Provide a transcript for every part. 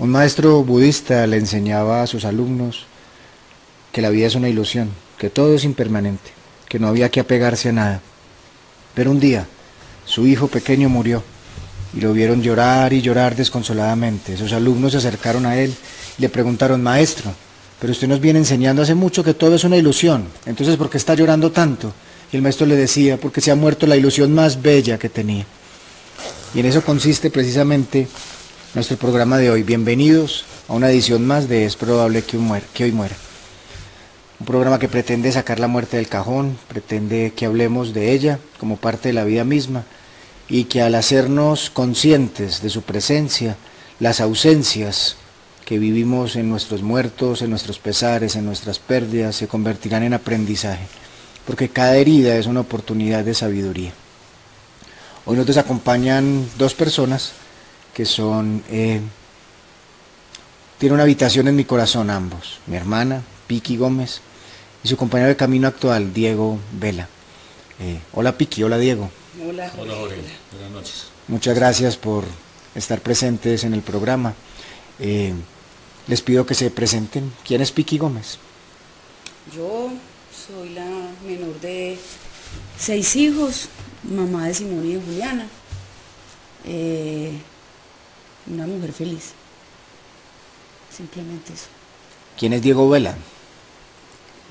Un maestro budista le enseñaba a sus alumnos que la vida es una ilusión, que todo es impermanente, que no había que apegarse a nada. Pero un día, su hijo pequeño murió y lo vieron llorar y llorar desconsoladamente. Sus alumnos se acercaron a él y le preguntaron, maestro, pero usted nos viene enseñando hace mucho que todo es una ilusión, entonces ¿por qué está llorando tanto? Y el maestro le decía, porque se ha muerto la ilusión más bella que tenía. Y en eso consiste precisamente nuestro programa de hoy. Bienvenidos a una edición más de Es probable que, que hoy muera. Un programa que pretende sacar la muerte del cajón, pretende que hablemos de ella como parte de la vida misma y que al hacernos conscientes de su presencia, las ausencias que vivimos en nuestros muertos, en nuestros pesares, en nuestras pérdidas, se convertirán en aprendizaje, porque cada herida es una oportunidad de sabiduría. Hoy nos acompañan dos personas que son, eh, tienen una habitación en mi corazón ambos, mi hermana, Piki Gómez, y su compañero de camino actual, Diego Vela. Eh, hola Piki, hola Diego. Hola, Hola Jorge. Buenas noches. Muchas gracias por estar presentes en el programa. Eh, les pido que se presenten. ¿Quién es Piki Gómez? Yo soy la menor de seis hijos, mamá de Simón y de Juliana. Eh, una mujer feliz. Simplemente eso. ¿Quién es Diego Vela?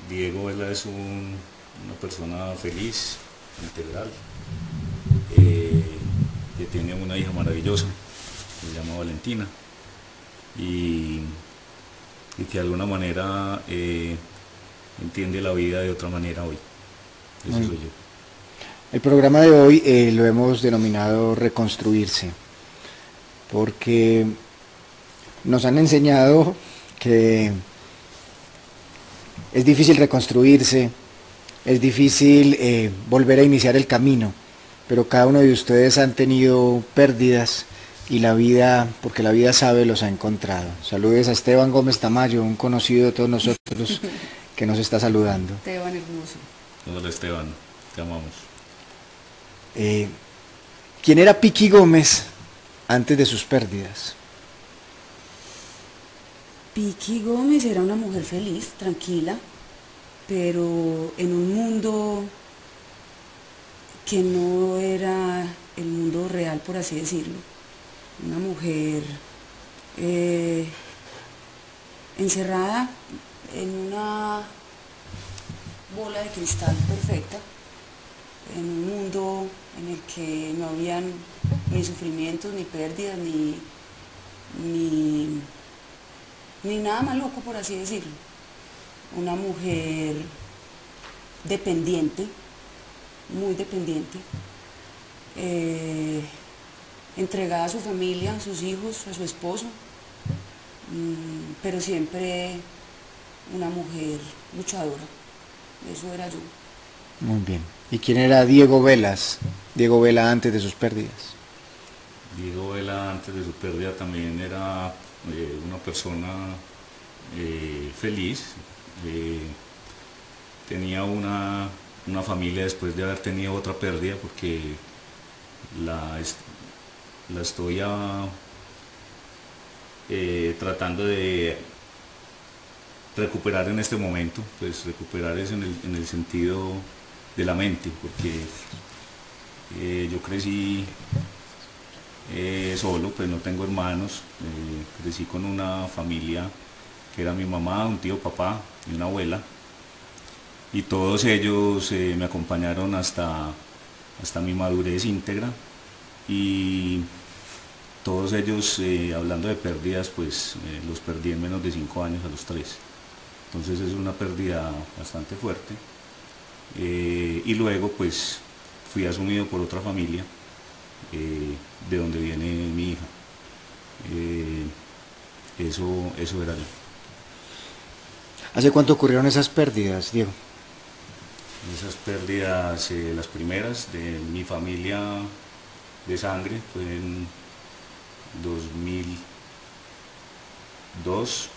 Diego Vela es una persona feliz, integral, eh, que tiene una hija maravillosa, se llama Valentina, y, que de alguna manera eh, entiende la vida de otra manera hoy. Eso soy yo. El programa de hoy eh, lo hemos denominado Reconstruirse, porque nos han enseñado que es difícil reconstruirse, es difícil volver a iniciar el camino pero cada uno de ustedes han tenido pérdidas y la vida, porque la vida sabe, los ha encontrado. Saludes a Esteban Gómez Tamayo, un conocido de todos nosotros que nos está saludando. Esteban hermoso. Hola Esteban, te amamos. Eh, ¿Quién era Piki Gómez antes de sus pérdidas? Piki Gómez era una mujer feliz, tranquila, pero en un mundo que no era el mundo real, por así decirlo. Una mujer eh, encerrada en una bola de cristal perfecta, en un mundo en el que no habían ni sufrimientos, ni pérdidas, ni, ni, ni nada más loco, por así decirlo. Una mujer dependiente, muy dependiente, eh, entregada a su familia, a sus hijos, a su esposo, mm, pero siempre una mujer luchadora. Eso era yo. Muy bien. ¿Y quién era Diego Velas? Diego Vela antes de sus pérdidas. Diego Vela antes de su pérdida también era eh, una persona eh, feliz. tenía una una familia después de haber tenido otra pérdida porque la, la estoy eh, tratando de recuperar en este momento, pues recuperar es en el, sentido de la mente, porque eh, yo crecí eh, solo, pues no tengo hermanos, crecí con una familia que era mi mamá, un tío, papá y una abuela, y todos ellos eh, me acompañaron hasta, hasta mi madurez íntegra y todos ellos, eh, hablando de pérdidas, pues eh, los perdí en menos de cinco años a los tres. Entonces es una pérdida bastante fuerte. Y luego pues fui asumido por otra familia, de donde viene mi hija. eso, eso era yo. ¿Hace cuánto ocurrieron esas pérdidas, Diego? Esas pérdidas, eh, las primeras de mi familia de sangre, fue en 2002,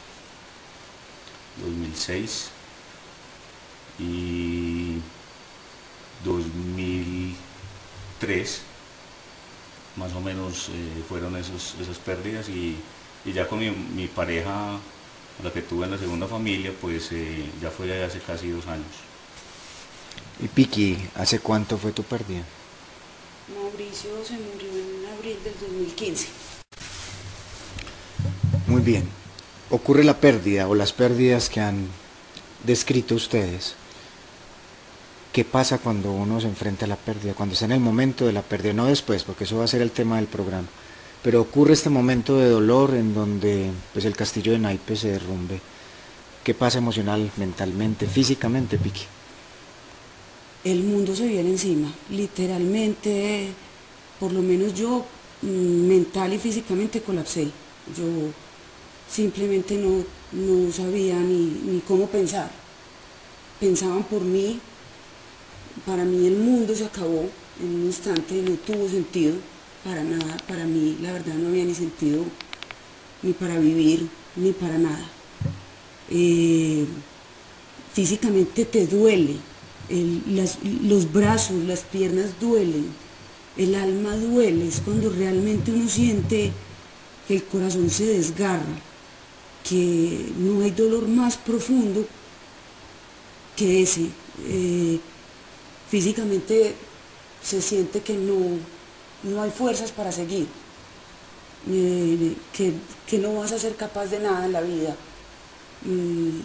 2006 y 2003 más o menos eh, fueron esos, esas pérdidas y y ya con mi, pareja, la que tuve en la segunda familia, pues eh, ya fue hace casi dos años. ¿Y Piki, hace cuánto fue tu pérdida? Mauricio se murió en abril del 2015. Muy bien. Ocurre la pérdida o las pérdidas que han descrito ustedes. ¿Qué pasa cuando uno se enfrenta a la pérdida? Cuando está en el momento de la pérdida, no después, porque eso va a ser el tema del programa. Pero ocurre este momento de dolor en donde pues, el castillo de naipes se derrumbe. ¿Qué pasa emocional, mentalmente, físicamente, Piqui? El mundo se viene encima, literalmente, por lo menos yo mm, mental y físicamente colapsé. Yo simplemente no, no sabía ni, ni cómo pensar. Pensaban por mí, para mí el mundo se acabó en un instante, no tuvo sentido para nada, para mí la verdad no había ni sentido ni para vivir, ni para nada. Eh, físicamente te duele, los brazos, las piernas duelen, el alma duele, es cuando realmente uno siente que el corazón se desgarra, que no hay dolor más profundo que ese. Eh, físicamente se siente que no, no hay fuerzas para seguir, eh, que, no vas a ser capaz de nada en la vida. Mm,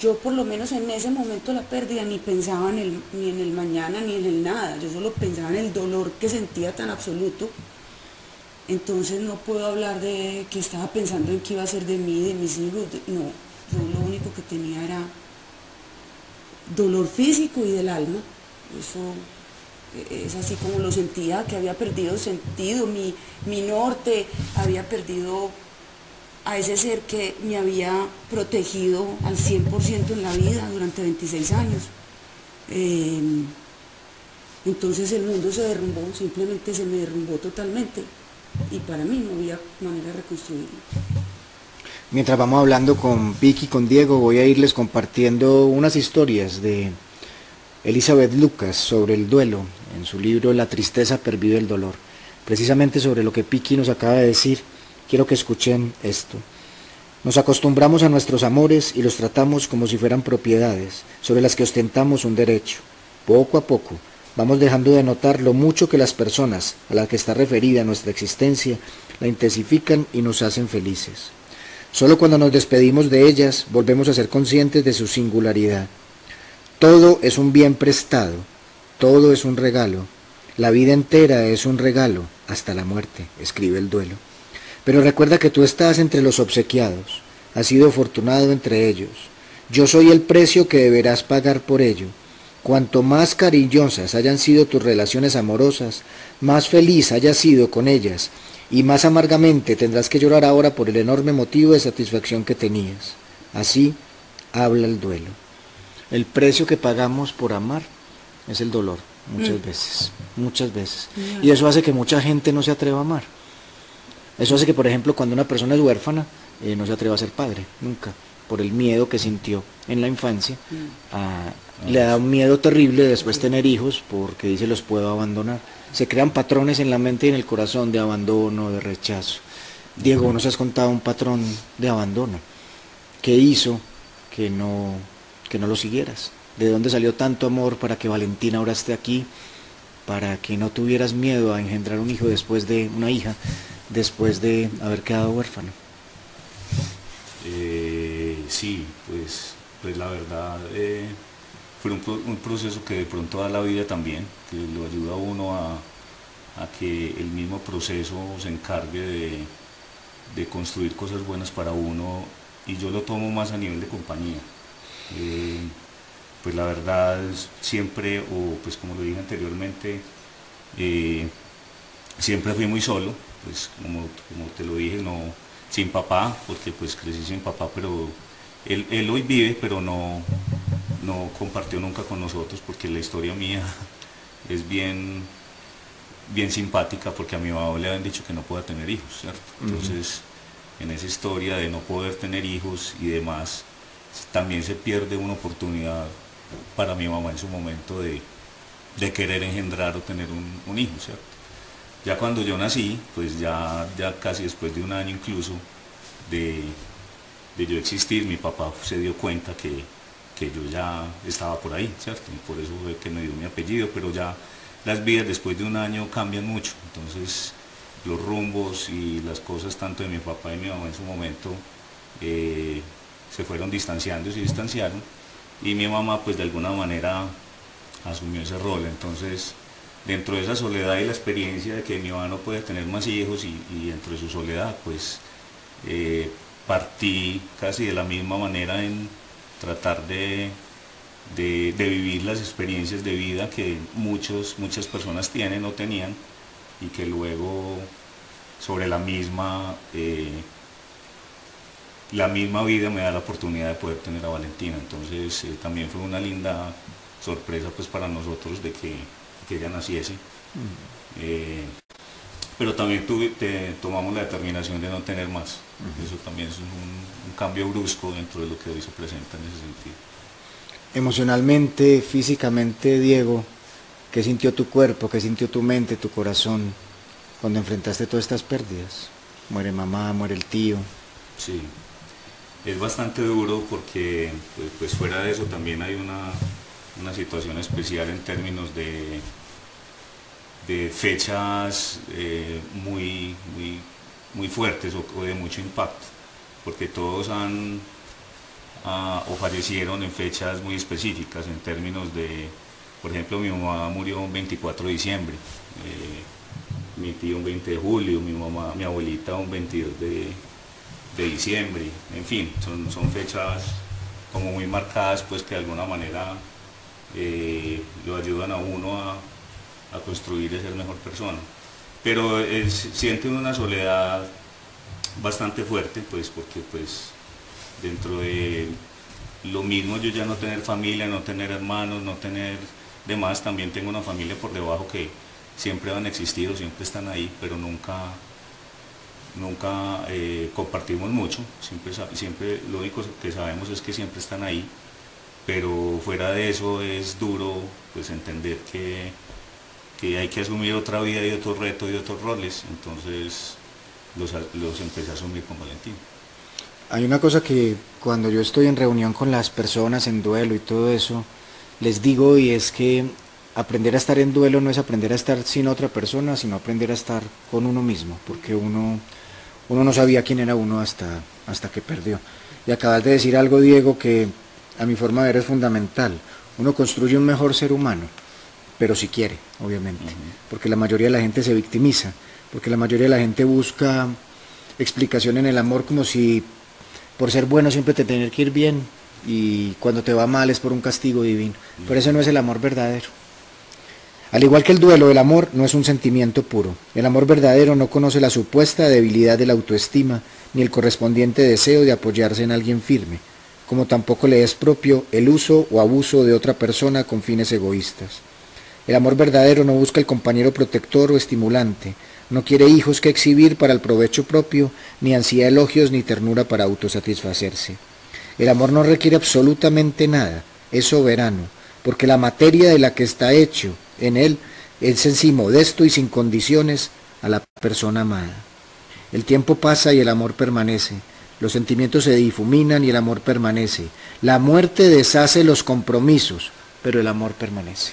yo por lo menos en ese momento la pérdida ni pensaba ni en el mañana ni en el nada, yo solo pensaba en el dolor que sentía tan absoluto. Entonces no puedo hablar de que estaba pensando en qué iba a ser de mí, de mis hijos, no, yo lo único que tenía era dolor físico y del alma. Eso es así como lo sentía, que había perdido sentido, mi, mi norte, había perdido a ese ser que me había protegido al 100% en la vida durante 26 años. Eh, entonces el mundo se derrumbó, simplemente se me derrumbó totalmente y para mí no había manera de reconstruirlo. Mientras vamos hablando con Vicky con Diego, voy a irles compartiendo unas historias de Elizabeth Lucas sobre el duelo en su libro La tristeza pervive el dolor. Precisamente sobre lo que Piki nos acaba de decir, quiero que escuchen esto. Nos acostumbramos a nuestros amores y los tratamos como si fueran propiedades sobre las que ostentamos un derecho. Poco a poco vamos dejando de notar lo mucho que las personas a las que está referida nuestra existencia la intensifican y nos hacen felices. Solo cuando nos despedimos de ellas volvemos a ser conscientes de su singularidad todo es un bien prestado, todo es un regalo. La vida entera es un regalo, hasta la muerte, escribe el duelo. Pero recuerda que tú estás entre los obsequiados, has sido afortunado entre ellos. Yo soy el precio que deberás pagar por ello. Cuanto más cariñosas hayan sido tus relaciones amorosas, más feliz hayas sido con ellas, y más amargamente tendrás que llorar ahora por el enorme motivo de satisfacción que tenías. Así habla el duelo. El precio que pagamos por amar es el dolor, muchas mm. veces, muchas veces. Y eso hace que mucha gente no se atreva a amar. Eso hace que, por ejemplo, cuando una persona es huérfana, eh, no se atreva a ser padre, nunca, por el miedo que sintió en la infancia. Mm. le da un miedo terrible después tener hijos porque dice los puedo abandonar. Se crean patrones en la mente y en el corazón de abandono, de rechazo. Diego, nos has contado un patrón de abandono. ¿Qué hizo que no que no lo siguieras. ¿De dónde salió tanto amor para que Valentina ahora esté aquí? Para que no tuvieras miedo a engendrar un hijo después de una hija, después de haber quedado huérfano. Eh, sí, pues, pues la verdad eh, fue un, proceso que de pronto da la vida también, que lo ayuda a uno a, que el mismo proceso se encargue de, de construir cosas buenas para uno y yo lo tomo más a nivel de compañía. Eh, pues la verdad siempre, o pues como lo dije anteriormente, eh, siempre fui muy solo, pues como, te lo dije, no sin papá, porque pues crecí sin papá, pero él, hoy vive, pero no, no compartió nunca con nosotros, porque la historia mía es bien, bien simpática, porque a mi mamá le habían dicho que no pueda tener hijos, ¿cierto? Entonces, en esa historia de no poder tener hijos y demás, también se pierde una oportunidad para mi mamá en su momento de, querer engendrar o tener un, hijo, ¿cierto? Ya cuando yo nací, pues ya, ya casi después de un año incluso, de, de yo existir, mi papá se dio cuenta que, que yo ya estaba por ahí, ¿cierto? Y por eso fue que me dio mi apellido, pero ya las vidas después de un año cambian mucho, entonces los rumbos y las cosas tanto de mi papá y mi mamá en su momento eh, se fueron distanciando, se distanciaron y mi mamá pues de alguna manera asumió ese rol, entonces dentro de esa soledad y la experiencia de que mi mamá no puede tener más hijos y, dentro de su soledad pues eh, partí casi de la misma manera en tratar de, de, vivir las experiencias de vida que muchos, muchas personas tienen o tenían y que luego sobre la misma, eh, la misma vida me da la oportunidad de poder tener a Valentina. Entonces eh, también fue una linda sorpresa pues para nosotros de que, ella naciese. Eh, pero también tomamos la determinación de no tener más. Eso también es un, cambio brusco dentro de lo que hoy se presenta en ese sentido. Emocionalmente, físicamente, Diego, ¿qué sintió tu cuerpo, qué sintió tu mente, tu corazón cuando enfrentaste todas estas pérdidas? Muere mamá, muere el tío. Sí, es bastante duro porque pues, pues fuera de eso también hay una, una situación especial en términos de, de fechas eh, muy, muy muy fuertes o, de mucho impacto, porque todos han ah, o fallecieron en fechas muy específicas en términos de, por ejemplo, mi mamá murió un 24 de diciembre, eh, mi tío un 20 de julio, mi mamá, mi abuelita un 22 de, diciembre, en fin, son, son fechas como muy marcadas, pues que de alguna manera eh, lo ayudan a uno a, construir y ser mejor persona. Pero siente una soledad bastante fuerte, pues porque pues dentro de lo mismo yo ya no tener familia, no tener hermanos, no tener demás, también tengo una familia por debajo que siempre han existido, siempre están ahí, pero nunca nunca eh, compartimos mucho, siempre, siempre lo único que sabemos es que siempre están ahí, pero fuera de eso es duro pues entender que que hay que asumir otra vida y otro reto y otros roles, entonces los, los empecé a asumir con Valentín. Hay una cosa que cuando yo estoy en reunión con las personas en duelo y todo eso, les digo y es que aprender a estar en duelo no es aprender a estar sin otra persona, sino aprender a estar con uno mismo, porque uno, uno no sabía quién era uno hasta, hasta que perdió. Y acabas de decir algo, Diego, que a mi forma de ver es fundamental. Uno construye un mejor ser humano pero si quiere, obviamente, porque la mayoría de la gente se victimiza, porque la mayoría de la gente busca explicación en el amor como si por ser bueno siempre te tener que ir bien y cuando te va mal es por un castigo divino. Pero ese no es el amor verdadero. Al igual que el duelo, el amor no es un sentimiento puro. El amor verdadero no conoce la supuesta debilidad de la autoestima ni el correspondiente deseo de apoyarse en alguien firme, como tampoco le es propio el uso o abuso de otra persona con fines egoístas. El amor verdadero no busca el compañero protector o estimulante, no quiere hijos que exhibir para el provecho propio, ni ansía elogios ni ternura para autosatisfacerse. El amor no requiere absolutamente nada, es soberano, porque la materia de la que está hecho en él es en sí modesto y sin condiciones a la persona amada. El tiempo pasa y el amor permanece. Los sentimientos se difuminan y el amor permanece. La muerte deshace los compromisos, pero el amor permanece.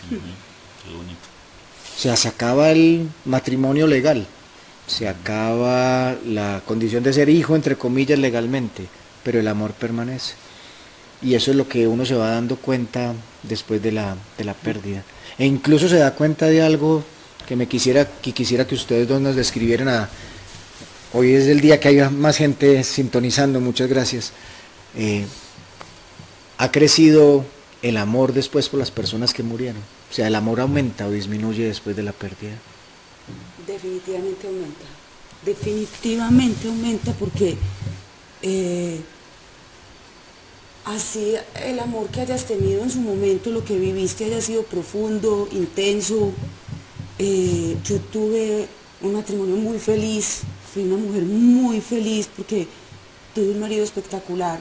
O sea, se acaba el matrimonio legal, se acaba la condición de ser hijo, entre comillas, legalmente, pero el amor permanece. Y eso es lo que uno se va dando cuenta después de la, de la pérdida. E incluso se da cuenta de algo que me quisiera que quisiera que ustedes dos nos describieran a, hoy es el día que hay más gente sintonizando muchas gracias eh, ha crecido el amor después por las personas que murieron o sea, ¿el amor aumenta o disminuye después de la pérdida? Definitivamente aumenta. Definitivamente aumenta porque eh, así el amor que hayas tenido en su momento, lo que viviste haya sido profundo, intenso. Eh, yo tuve un matrimonio muy feliz, fui una mujer muy feliz porque tuve un marido espectacular.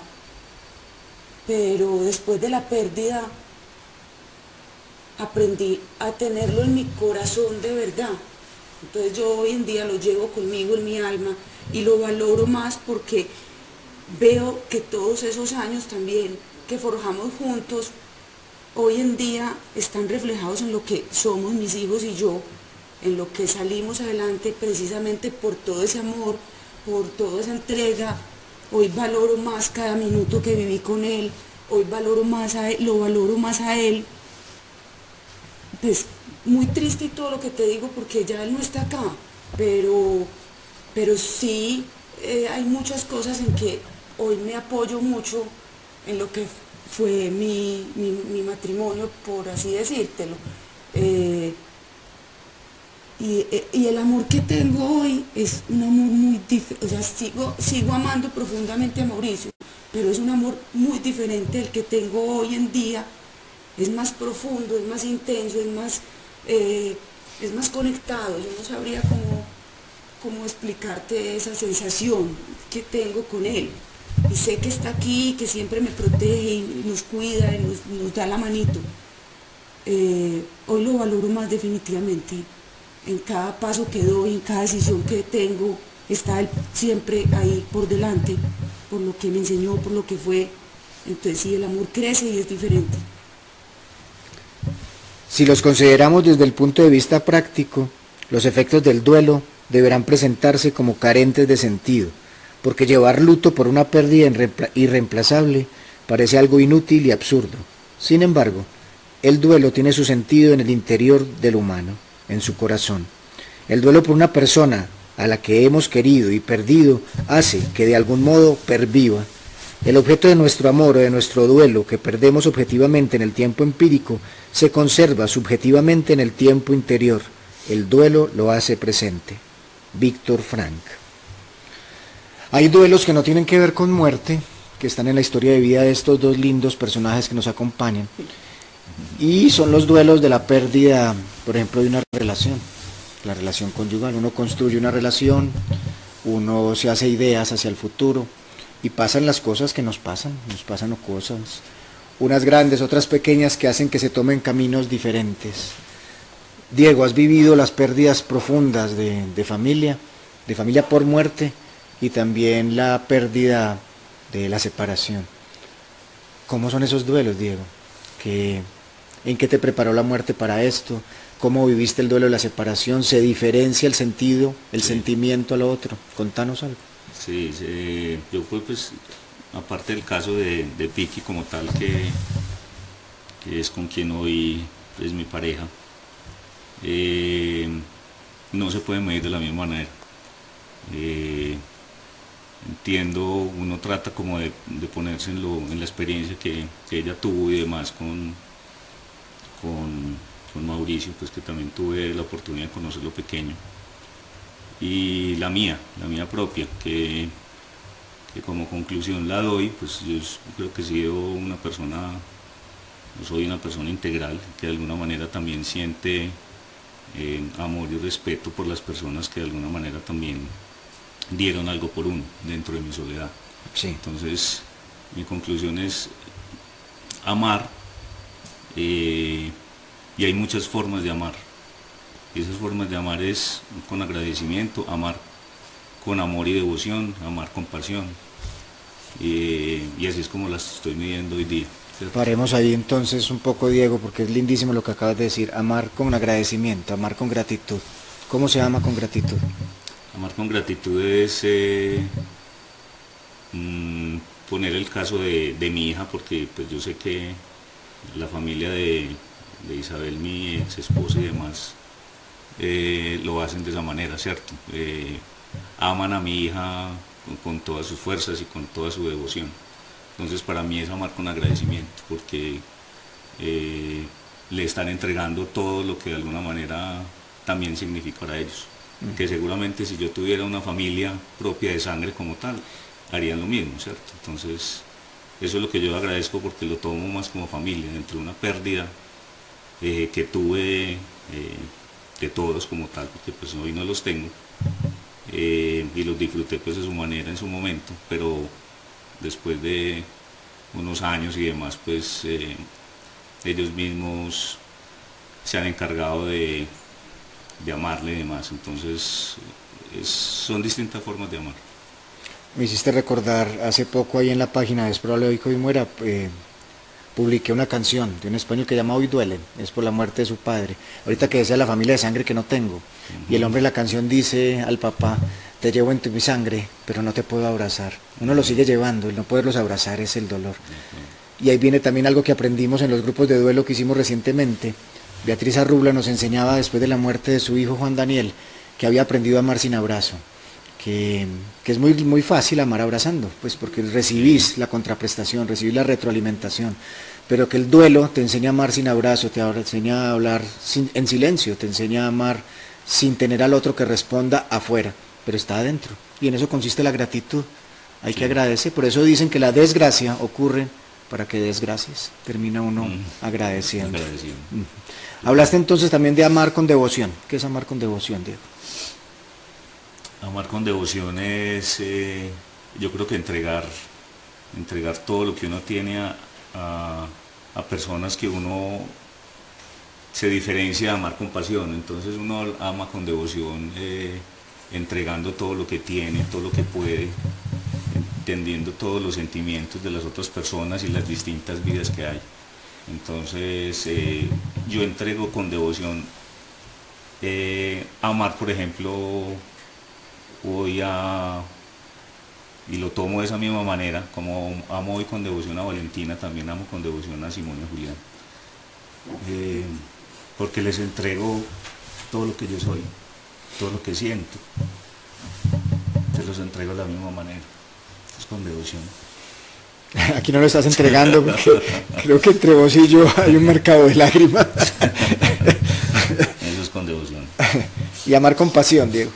Pero después de la pérdida aprendí a tenerlo en mi corazón de verdad. Entonces yo hoy en día lo llevo conmigo en mi alma y lo valoro más porque veo que todos esos años también que forjamos juntos, hoy en día están reflejados en lo que somos mis hijos y yo, en lo que salimos adelante precisamente por todo ese amor, por toda esa entrega. Hoy valoro más cada minuto que viví con él, hoy valoro más a él, lo valoro más a él. Pues muy triste y todo lo que te digo porque ya él no está acá, pero, pero sí eh, hay muchas cosas en que hoy me apoyo mucho en lo que fue mi, matrimonio, por así decírtelo. Eh, eh, y, el amor que tengo hoy es un amor muy diferente, o sea, sigo, sigo amando profundamente a Mauricio, pero es un amor muy diferente del que tengo hoy en día. Es más profundo, es más intenso, es más, eh, es más conectado. Yo no sabría cómo, cómo explicarte esa sensación que tengo con él y sé que está aquí, que siempre me protege y nos cuida y nos, da la manito. Eh, hoy lo valoro más definitivamente. En cada paso que doy, en cada decisión que tengo, está él siempre ahí por delante, por lo que me enseñó, por lo que fue. Entonces sí, el amor crece y es diferente. Si los consideramos desde el punto de vista práctico, los efectos del duelo deberán presentarse como carentes de sentido porque llevar luto por una pérdida irreemplazable parece algo inútil y absurdo. Sin embargo, el duelo tiene su sentido en el interior del humano, en su corazón. El duelo por una persona a la que hemos querido y perdido hace que de algún modo perviva. El objeto de nuestro amor o de nuestro duelo que perdemos objetivamente en el tiempo empírico se conserva subjetivamente en el tiempo interior. El duelo lo hace presente. Víctor Frank. Hay duelos que no tienen que ver con muerte, que están en la historia de vida de estos dos lindos personajes que nos acompañan. Y son los duelos de la pérdida, por ejemplo, de una relación, la relación conyugal. Uno construye una relación, uno se hace ideas hacia el futuro y pasan las cosas que nos pasan, nos pasan cosas, unas grandes, otras pequeñas que hacen que se tomen caminos diferentes. Diego, ¿has vivido las pérdidas profundas de, de familia, de familia por muerte? Y también la pérdida de la separación. ¿Cómo son esos duelos, Diego? ¿En qué te preparó la muerte para esto? ¿Cómo viviste el duelo de la separación? ¿Se diferencia el sentido, el sentimiento a lo otro? Contanos algo. Sí, yo fue pues, aparte del caso de, de Piki como tal, que, es con quien hoy es mi pareja, eh, no se puede medir de la misma manera. Eh, entiendo, uno trata como de, ponerse en, la experiencia que, ella tuvo y demás con, con, Mauricio, pues que también tuve la oportunidad de conocerlo pequeño. Y la mía, la mía propia, que, como conclusión la doy, pues yo creo que he sido una persona, soy una persona integral, que de alguna manera también siente eh, amor y respeto por las personas que de alguna manera también dieron algo por uno dentro de mi soledad. Sí. Entonces, mi conclusión es amar, eh, y hay muchas formas de amar. Y esas formas de amar es con agradecimiento, amar con amor y devoción, amar con pasión. Eh, y así es como las estoy midiendo hoy día. Paremos ahí entonces un poco, Diego, porque es lindísimo lo que acabas de decir, amar con agradecimiento, amar con gratitud. ¿Cómo se ama con gratitud? Amar con gratitud es eh, mm, poner el caso de, mi hija, porque pues yo sé que la familia de, Isabel, mi ex esposa y demás, eh, lo hacen de esa manera, ¿cierto? Eh, aman a mi hija con, todas sus fuerzas y con toda su devoción. Entonces para mí es amar con agradecimiento, porque le están entregando todo lo que de alguna manera también significa para ellos que seguramente si yo tuviera una familia propia de sangre como tal, harían lo mismo, ¿cierto? Entonces, eso es lo que yo agradezco porque lo tomo más como familia, dentro de una pérdida eh, que tuve eh, de todos como tal, porque pues hoy no los tengo, eh, y los disfruté pues de su manera en su momento, pero después de unos años y demás, pues ellos mismos se han encargado de de amarle y demás. Entonces, son distintas formas de amar. me hiciste recordar hace poco ahí en la página de Es probable hoy que hoy muera, eh, publiqué una canción de un español que llama Hoy duele, es por la muerte de su padre. Ahorita que decía la familia de sangre que no tengo. Y el hombre de la canción dice al papá, te llevo en tu mi sangre, pero no te puedo abrazar. Uno lo sigue llevando, el no poderlos abrazar es el dolor. Y ahí viene también algo que aprendimos en los grupos de duelo que hicimos recientemente. Beatriz Arrubla nos enseñaba después de la muerte de su hijo Juan Daniel que había aprendido a amar sin abrazo. Que, que, es muy, muy fácil amar abrazando, pues porque recibís la contraprestación, recibís la retroalimentación, pero que el duelo te enseña a amar sin abrazo, te enseña a hablar sin, en silencio, te enseña a amar sin tener al otro que responda afuera, pero está adentro. Y en eso consiste la gratitud. Hay que agradecer. Por eso dicen que la desgracia ocurre para que desgracias. Termina uno mm. agradeciendo. Mm. Hablaste entonces también de amar con devoción. ¿Qué es amar con devoción, Diego? Amar con devoción es, eh, yo creo que entregar, entregar todo lo que uno tiene a, personas que uno se diferencia de amar con pasión. Entonces uno ama con devoción, eh, entregando todo lo que tiene, todo lo que puede, entendiendo todos los sentimientos de las otras personas y las distintas vidas que hay. Entonces eh, yo entrego con devoción amar, por ejemplo, voy a, y lo tomo de esa misma manera, como amo hoy con devoción a Valentina, también amo con devoción a Simón y Julián. Eh, porque les entrego todo lo que yo soy, todo lo que siento. Se los entrego de la misma manera. Es con devoción. Aquí no lo estás entregando porque creo que entre vos y yo hay un mercado de lágrimas. Eso es con devoción. Y amar con pasión, Diego.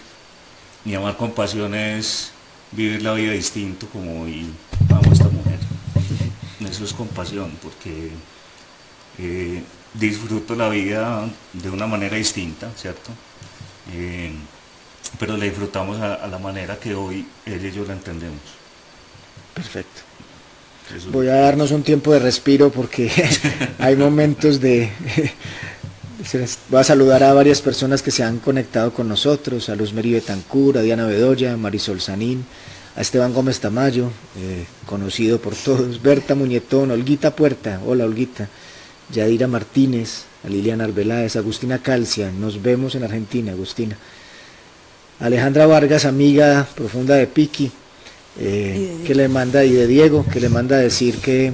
Mi amar con pasión es vivir la vida distinto como hoy amo a esta mujer. Eso es compasión, porque eh, disfruto la vida de una manera distinta, ¿cierto? Eh, pero la disfrutamos a, la manera que hoy ella y yo la entendemos. Perfecto. Voy a darnos un tiempo de respiro porque hay momentos de, Voy a saludar a varias personas que se han conectado con nosotros, a Luz Meri Betancur, a Diana Bedoya, Marisol Sanín, a Esteban Gómez Tamayo, eh, conocido por todos, Berta Muñetón, Olguita Puerta, hola Olguita, Yadira Martínez, a Liliana Arbeláez, Agustina Calcia, nos vemos en Argentina, Agustina. Alejandra Vargas, amiga profunda de Piki, eh, que le manda, y de Diego, que le manda a decir que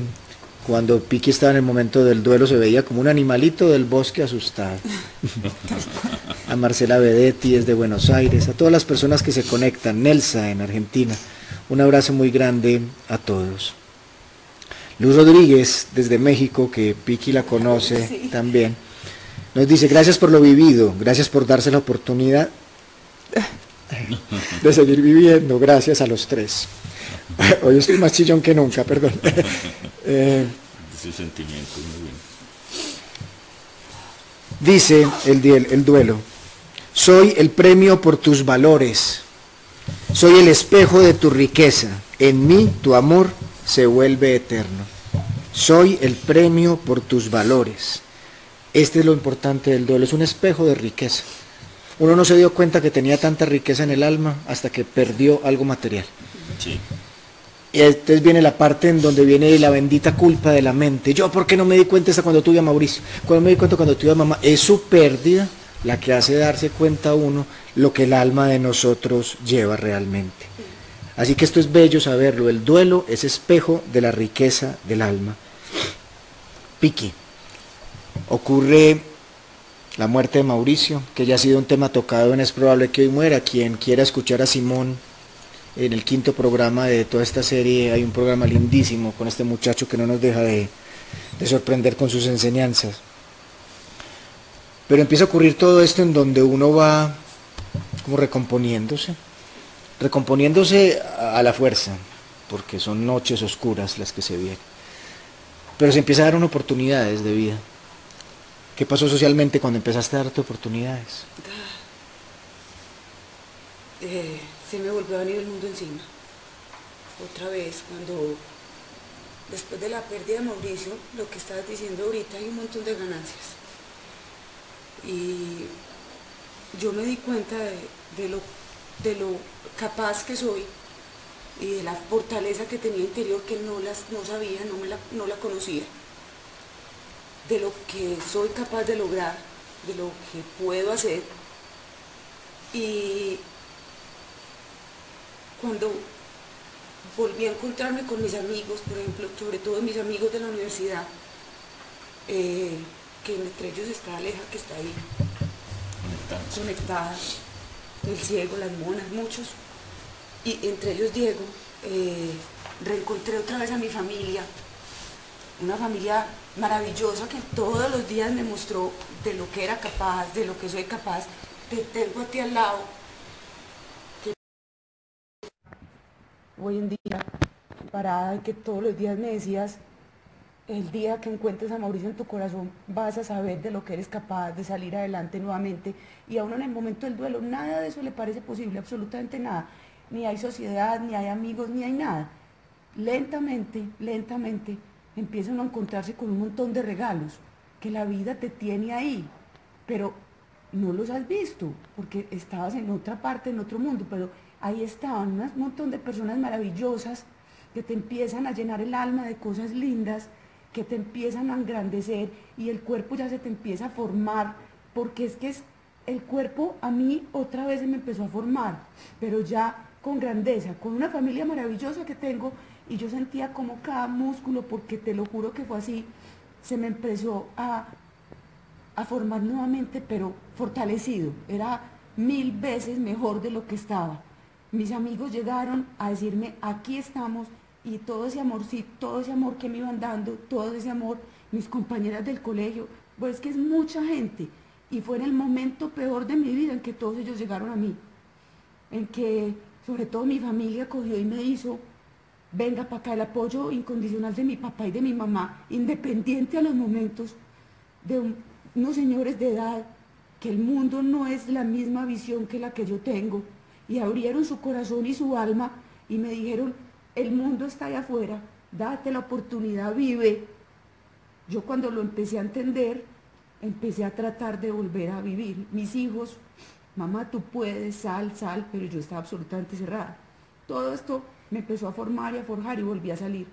cuando Piki estaba en el momento del duelo se veía como un animalito del bosque asustado. a Marcela Bedetti desde Buenos Aires, a todas las personas que se conectan, Nelsa en Argentina, un abrazo muy grande a todos. Luz Rodríguez desde México, que Piki la conoce también, nos dice, gracias por lo vivido, gracias por darse la oportunidad de seguir viviendo, gracias a los tres. Hoy estoy más chillón que nunca, perdón. eh, sentimiento, muy bien. Dice el, el duelo, soy el premio por tus valores, soy el espejo de tu riqueza, en mí tu amor se vuelve eterno. Soy el premio por tus valores. Este es lo importante del duelo, es un espejo de riqueza. Uno no se dio cuenta que tenía tanta riqueza en el alma hasta que perdió algo material. Sí. Y entonces viene la parte en donde viene la bendita culpa de la mente. Yo, ¿por qué no me di cuenta hasta cuando tuve a Mauricio? Cuando me di cuenta cuando tuve a mamá. Es su pérdida la que hace darse cuenta a uno lo que el alma de nosotros lleva realmente. Así que esto es bello saberlo. El duelo es espejo de la riqueza del alma. Piki. Ocurre la muerte de Mauricio, que ya ha sido un tema tocado en Es probable que hoy muera. Quien quiera escuchar a Simón en el quinto programa de toda esta serie hay un programa lindísimo con este muchacho que no nos deja de, sorprender con sus enseñanzas. Pero empieza a ocurrir todo esto en donde uno va como recomponiéndose, recomponiéndose a la fuerza, porque son noches oscuras las que se vienen. Pero se empieza a dar oportunidades de vida. ¿Qué pasó socialmente cuando empezaste a darte oportunidades? Eh se me volvió a venir el mundo encima. Otra vez, cuando después de la pérdida de Mauricio, lo que estabas diciendo ahorita, hay un montón de ganancias. Y yo me di cuenta de, lo, de lo capaz que soy y de la fortaleza que tenía interior que no, las, no sabía, no, me la, no la conocía, de lo que soy capaz de lograr, de lo que puedo hacer. Y cuando volví a encontrarme con mis amigos, por ejemplo, sobre todo mis amigos de la universidad, eh, que entre ellos está Aleja, que está ahí conectada, el ciego, las monas, muchos, y entre ellos Diego, eh, reencontré otra vez a mi familia, una familia maravillosa que todos los días me mostró de lo que era capaz, de lo que soy capaz, te tengo a ti al lado. Hoy en día, parada, que todos los días me decías, el día que encuentres a Mauricio en tu corazón vas a saber de lo que eres capaz de salir adelante nuevamente y a uno en el momento del duelo nada de eso le parece posible, absolutamente nada. Ni hay sociedad, ni hay amigos, ni hay nada. Lentamente, lentamente empieza uno a encontrarse con un montón de regalos que la vida te tiene ahí, pero no los has visto porque estabas en otra parte, en otro mundo, pero ahí estaban un montón de personas maravillosas que te empiezan a llenar el alma de cosas lindas que te empiezan a engrandecer y el cuerpo ya se te empieza a formar, porque es que es, el cuerpo a mí otra vez se me empezó a formar, pero ya con grandeza, con una familia maravillosa que tengo y yo sentía como cada músculo, porque te lo juro que fue así, se me empezó a, a formar nuevamente, pero fortalecido, era mil veces mejor de lo que estaba. Mis amigos llegaron a decirme, aquí estamos, y todo ese amor, sí, todo ese amor que me iban dando, todo ese amor, mis compañeras del colegio, pues es que es mucha gente. Y fue en el momento peor de mi vida en que todos ellos llegaron a mí. En que sobre todo mi familia cogió y me hizo, venga para acá el apoyo incondicional de mi papá y de mi mamá, independiente a los momentos de unos señores de edad, que el mundo no es la misma visión que la que yo tengo. Y abrieron su corazón y su alma y me dijeron, el mundo está allá afuera, date la oportunidad, vive. Yo cuando lo empecé a entender, empecé a tratar de volver a vivir. Mis hijos, mamá, tú puedes, sal, sal, pero yo estaba absolutamente cerrada. Todo esto me empezó a formar y a forjar y volví a salir.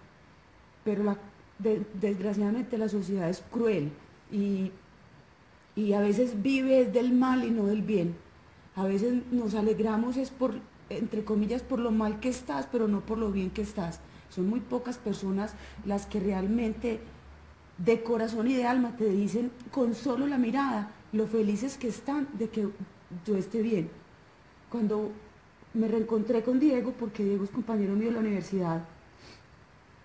Pero la, desgraciadamente la sociedad es cruel y, y a veces vive del mal y no del bien. A veces nos alegramos es por entre comillas, por lo mal que estás, pero no por lo bien que estás. Son muy pocas personas las que realmente de corazón y de alma te dicen con solo la mirada lo felices que están de que yo esté bien. Cuando me reencontré con Diego, porque Diego es compañero mío de la universidad,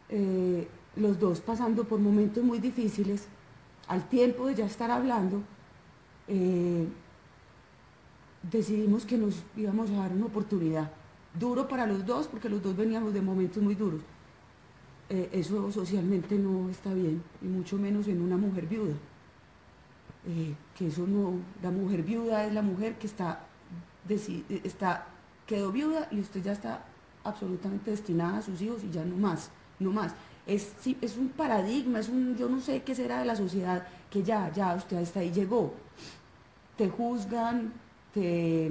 eh, los dos pasando por momentos muy difíciles, al tiempo de ya estar hablando, eh, decidimos que nos íbamos a dar una oportunidad. Duro para los dos, porque los dos veníamos de momentos muy duros. Eh, eso socialmente no está bien, y mucho menos en una mujer viuda. Que eso no, la mujer viuda es la mujer que está, está, quedó viuda y usted ya está absolutamente destinada a sus hijos y ya no más, no más. Es, es un paradigma, es un, yo no sé qué será de la sociedad, que ya, ya, usted hasta ahí llegó. Te juzgan, te,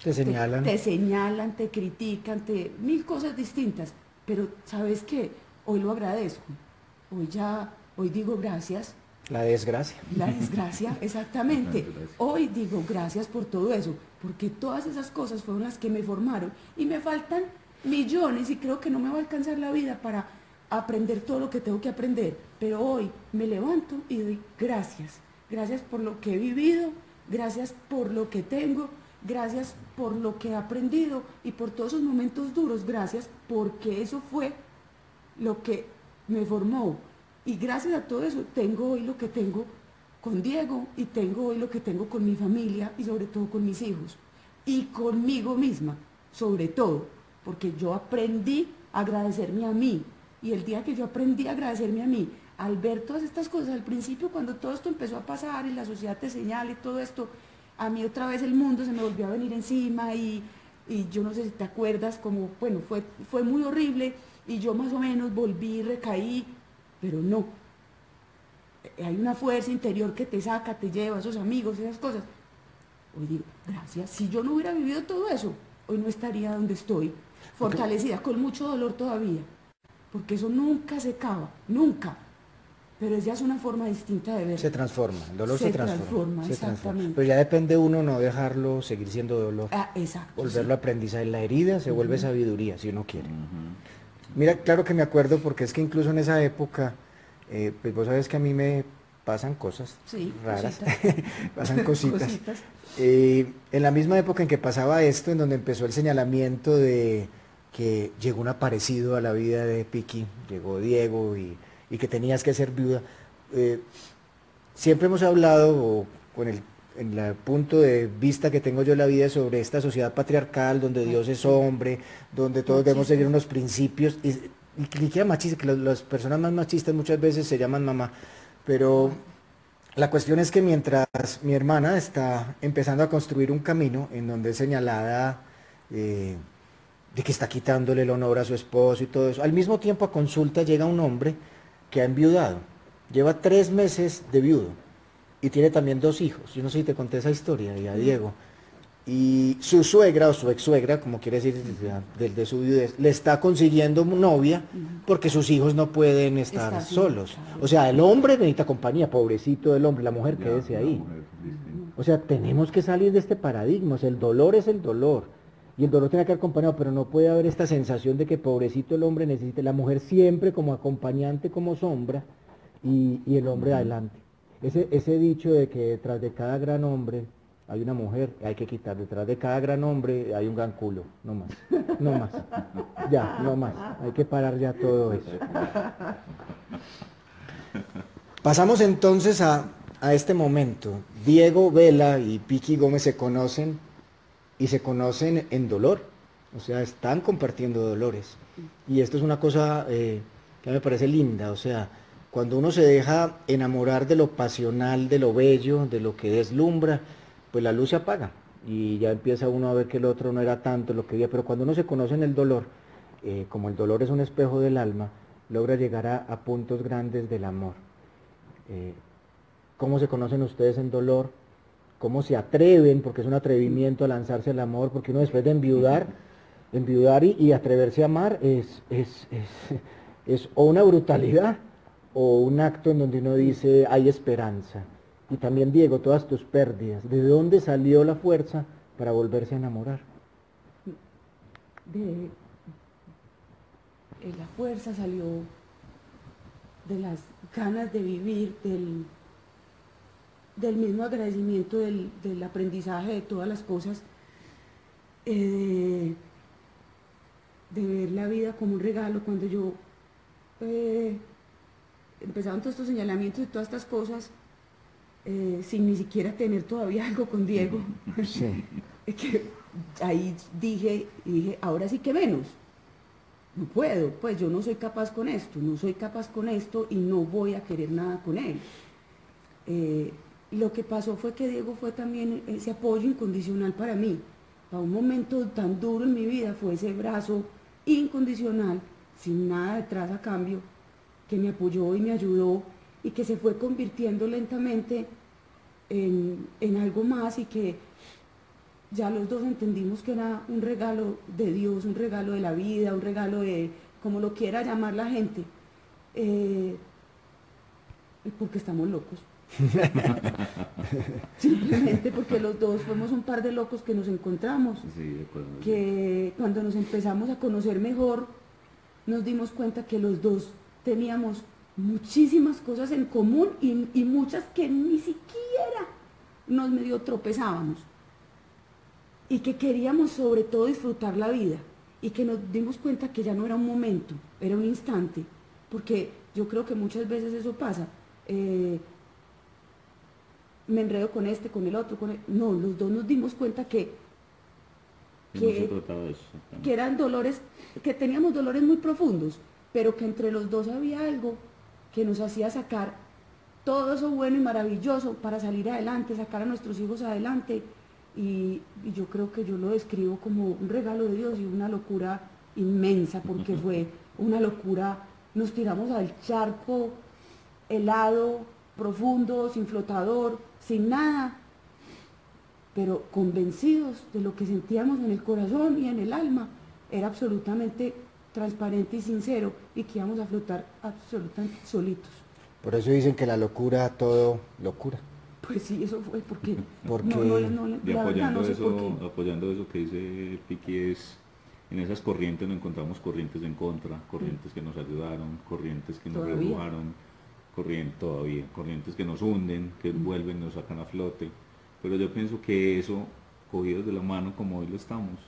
señalan. Te, señalan, te critican, te, mil cosas distintas. Pero ¿sabes qué? Hoy lo agradezco. Hoy ya, hoy digo gracias. La desgracia. La desgracia, exactamente. Hoy digo gracias por todo eso, porque todas esas cosas fueron las que me formaron y me faltan millones y creo que no me va a alcanzar la vida para aprender todo lo que tengo que aprender. Pero hoy me levanto y doy gracias. Gracias por lo que he vivido, gracias por lo que tengo, gracias por lo que he aprendido y por todos esos momentos duros, gracias porque eso fue lo que me formó. Y gracias a todo eso tengo hoy lo que tengo con Diego y tengo hoy lo que tengo con mi familia y sobre todo con mis hijos y conmigo misma, sobre todo, porque yo aprendí a agradecerme a mí y el día que yo aprendí a agradecerme a mí, al ver todas estas cosas, al principio cuando todo esto empezó a pasar y la sociedad te señala y todo esto, a mí otra vez el mundo se me volvió a venir encima y, yo no sé si te acuerdas, como, bueno, fue, fue muy horrible y yo más o menos volví, recaí, pero no. Hay una fuerza interior que te saca, te lleva a esos amigos, esas cosas. Hoy digo, gracias, si yo no hubiera vivido todo eso, hoy no estaría donde estoy. fortalecida, con mucho dolor todavía, porque eso nunca se acaba, nunca. Pero ya es una forma distinta de ver. Se transforma, el dolor se, Se transforma. transforma, se exactamente. Pero ya depende uno no dejarlo seguir siendo dolor. Ah, exacto. Volverlo aprendizaje. La herida se vuelve sabiduría, si uno quiere. Mira, claro que me acuerdo porque es que incluso en esa época, eh, pues vos sabes que a mí me pasan cosas Sí, raras, cositas. pasan cositas. Cositas. Eh, en la misma época en que pasaba esto, en donde empezó el señalamiento de que llegó un aparecido a la vida de Piki, llegó Diego y, y que tenías que ser viuda, eh, siempre hemos hablado, o con el en el punto de vista que tengo yo de la vida sobre esta sociedad patriarcal, donde Dios es hombre, donde todos debemos seguir unos principios, y, ni siquiera machista, que las- las personas más machistas muchas veces se llaman mamá, pero la cuestión es que mientras mi hermana está empezando a construir un camino en donde es señalada eh, de que está quitándole el honor a su esposo y todo eso, al mismo tiempo a consulta llega un hombre que ha enviudado, lleva tres meses de viudo y tiene también dos hijos. Yo no sé si te conté esa historia, y a Diego. Y su suegra o su ex suegra, como quiere decir del de su viudez, le está consiguiendo novia porque sus hijos no pueden estar Está solos. O sea, el hombre necesita compañía, pobrecito del hombre, la mujer quédese ahí. O sea, tenemos que salir de este paradigma. O sea, el dolor es el dolor. Y el dolor tiene que acompañado, pero no puede haber esta sensación de que pobrecito el hombre necesite la mujer siempre como acompañante, como sombra, y, y el hombre adelante. Ese, ese dicho de que detrás de cada gran hombre hay una mujer, hay que quitar. Detrás de cada gran hombre hay un gran culo. No más. No más. Ya, no más. Hay que parar ya todo eso. Pasamos entonces a, a este momento. Diego Vela y Piki Gómez se conocen y se conocen en dolor. O sea, están compartiendo dolores. Y esto es una cosa eh, que me parece linda. O sea, cuando uno se deja enamorar de lo pasional, de lo bello, de lo que deslumbra, pues la luz se apaga. Y ya empieza uno a ver que el otro no era tanto lo que había. Pero cuando uno se conoce en el dolor, eh, como el dolor es un espejo del alma, logra llegar a, puntos grandes del amor. Eh, ¿Cómo se conocen ustedes en dolor? ¿Cómo se atreven? Porque es un atrevimiento a lanzarse al amor, porque uno después de enviudar, enviudar y, y atreverse a amar es, es, es, es o una brutalidad o un acto en donde uno dice hay esperanza. Y también, Diego, todas tus pérdidas, ¿de dónde salió la fuerza para volverse a enamorar? de eh, la fuerza salió de las ganas de vivir, del, del mismo agradecimiento del, del aprendizaje de todas las cosas, eh, de, ver la vida como un regalo. Cuando yo eh, empezaron todos estos señalamientos y todas estas cosas, eh, sin ni siquiera tener todavía algo con Diego, Sí. que ahí dije, dije, ahora sí que menos. No puedo, pues yo no soy capaz con esto, no soy capaz con esto y no voy a querer nada con él. Eh, lo que pasó fue que Diego fue también ese apoyo incondicional para mí. Para un momento tan duro en mi vida fue ese brazo incondicional, sin nada detrás a cambio, que me apoyó y me ayudó y que se fue convirtiendo lentamente en, en algo más y que ya los dos entendimos que era un regalo de Dios, un regalo de la vida, un regalo de, como lo quiera llamar la gente, eh, porque estamos locos. Simplemente porque los dos fuimos un par de locos que nos encontramos, Sí, que cuando nos empezamos a conocer mejor, nos dimos cuenta que los dos teníamos muchísimas cosas en común y, y muchas que ni siquiera nos medio tropezábamos. Y que queríamos sobre todo disfrutar la vida. Y que nos dimos cuenta que ya no era un momento, era un instante, porque yo creo que muchas veces eso pasa. eh, me enredo con este, con el otro, con el... No, los dos nos dimos cuenta que, Que no eso, que eran dolores, que teníamos dolores muy profundos, pero que entre los dos había algo que nos hacía sacar todo eso bueno y maravilloso para salir adelante, sacar a nuestros hijos adelante. Y, y yo creo que yo lo describo como un regalo de Dios y una locura inmensa, porque fue una locura. Nos tiramos al charco helado, profundo, sin flotador, sin nada, pero convencidos de lo que sentíamos en el corazón y en el alma, era absolutamente transparente y sincero y que íbamos a flotar absolutamente solitos. Por eso dicen que la locura todo locura. Pues sí, eso fue porque... Porque- no, no, no, Y verdad apoyando, no sé por eso, qué. apoyando eso que dice Piqui es, en esas corrientes nos encontramos corrientes en contra, corrientes que nos ayudaron, corrientes que nos Todavía. rebujaron, corrientes todavía, corrientes que nos hunden, que vuelven, nos sacan a flote. Pero yo pienso que eso, cogidos de la mano como hoy lo estamos,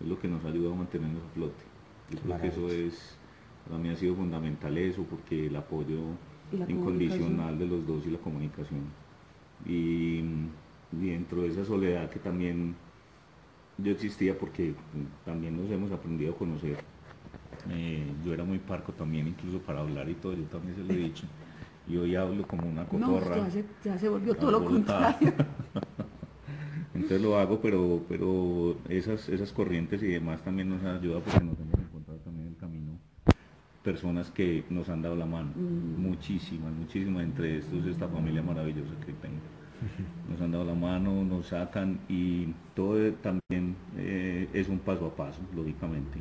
es lo que nos ayuda a mantenernos a flote. Yo creo que eso es, para mí ha sido fundamental eso, porque el apoyo incondicional de los dos y la comunicación. Y, y dentro de esa soledad que también yo existía porque mm, también nos hemos aprendido a conocer. Eh, yo era muy parco también, incluso para hablar y todo, yo también se lo he dicho. Y hoy hablo como una No, cotorra. ya se, ya se volvió todo lo contrario. Entonces lo hago, pero, pero esas, esas corrientes y demás también nos ayuda porque nos hemos encontrado también en el camino personas que nos han dado la mano, muchísimas, muchísimas, entre estos esta familia maravillosa que tengo. Nos han dado la mano, nos sacan y todo también eh, es un paso a paso, lógicamente.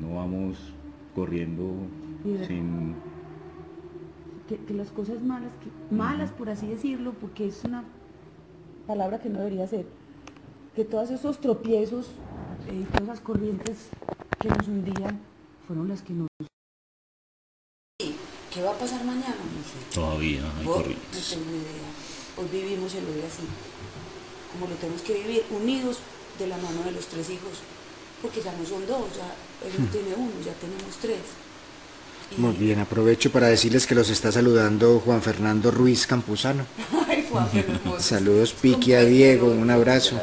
No vamos corriendo Mira. sin... que, que las cosas malas, que, malas por así decirlo, porque es una palabra que no debería ser, que todos esos tropiezos eh, y todas esas corrientes que nos hundían fueron las que nos... ¿Qué va a pasar mañana? No sé. Todavía hay Vos, corrientes. No tengo idea. Hoy vivimos el hoy así, como lo tenemos que vivir, unidos de la mano de los tres hijos, porque ya no son dos, ya él no tiene uno, ya tenemos tres. Y- Muy bien, aprovecho para decirles que los está saludando Juan Fernando Ruiz Campuzano. Ay, Juan, hermoso. Saludos, Piqui, a Diego, un abrazo.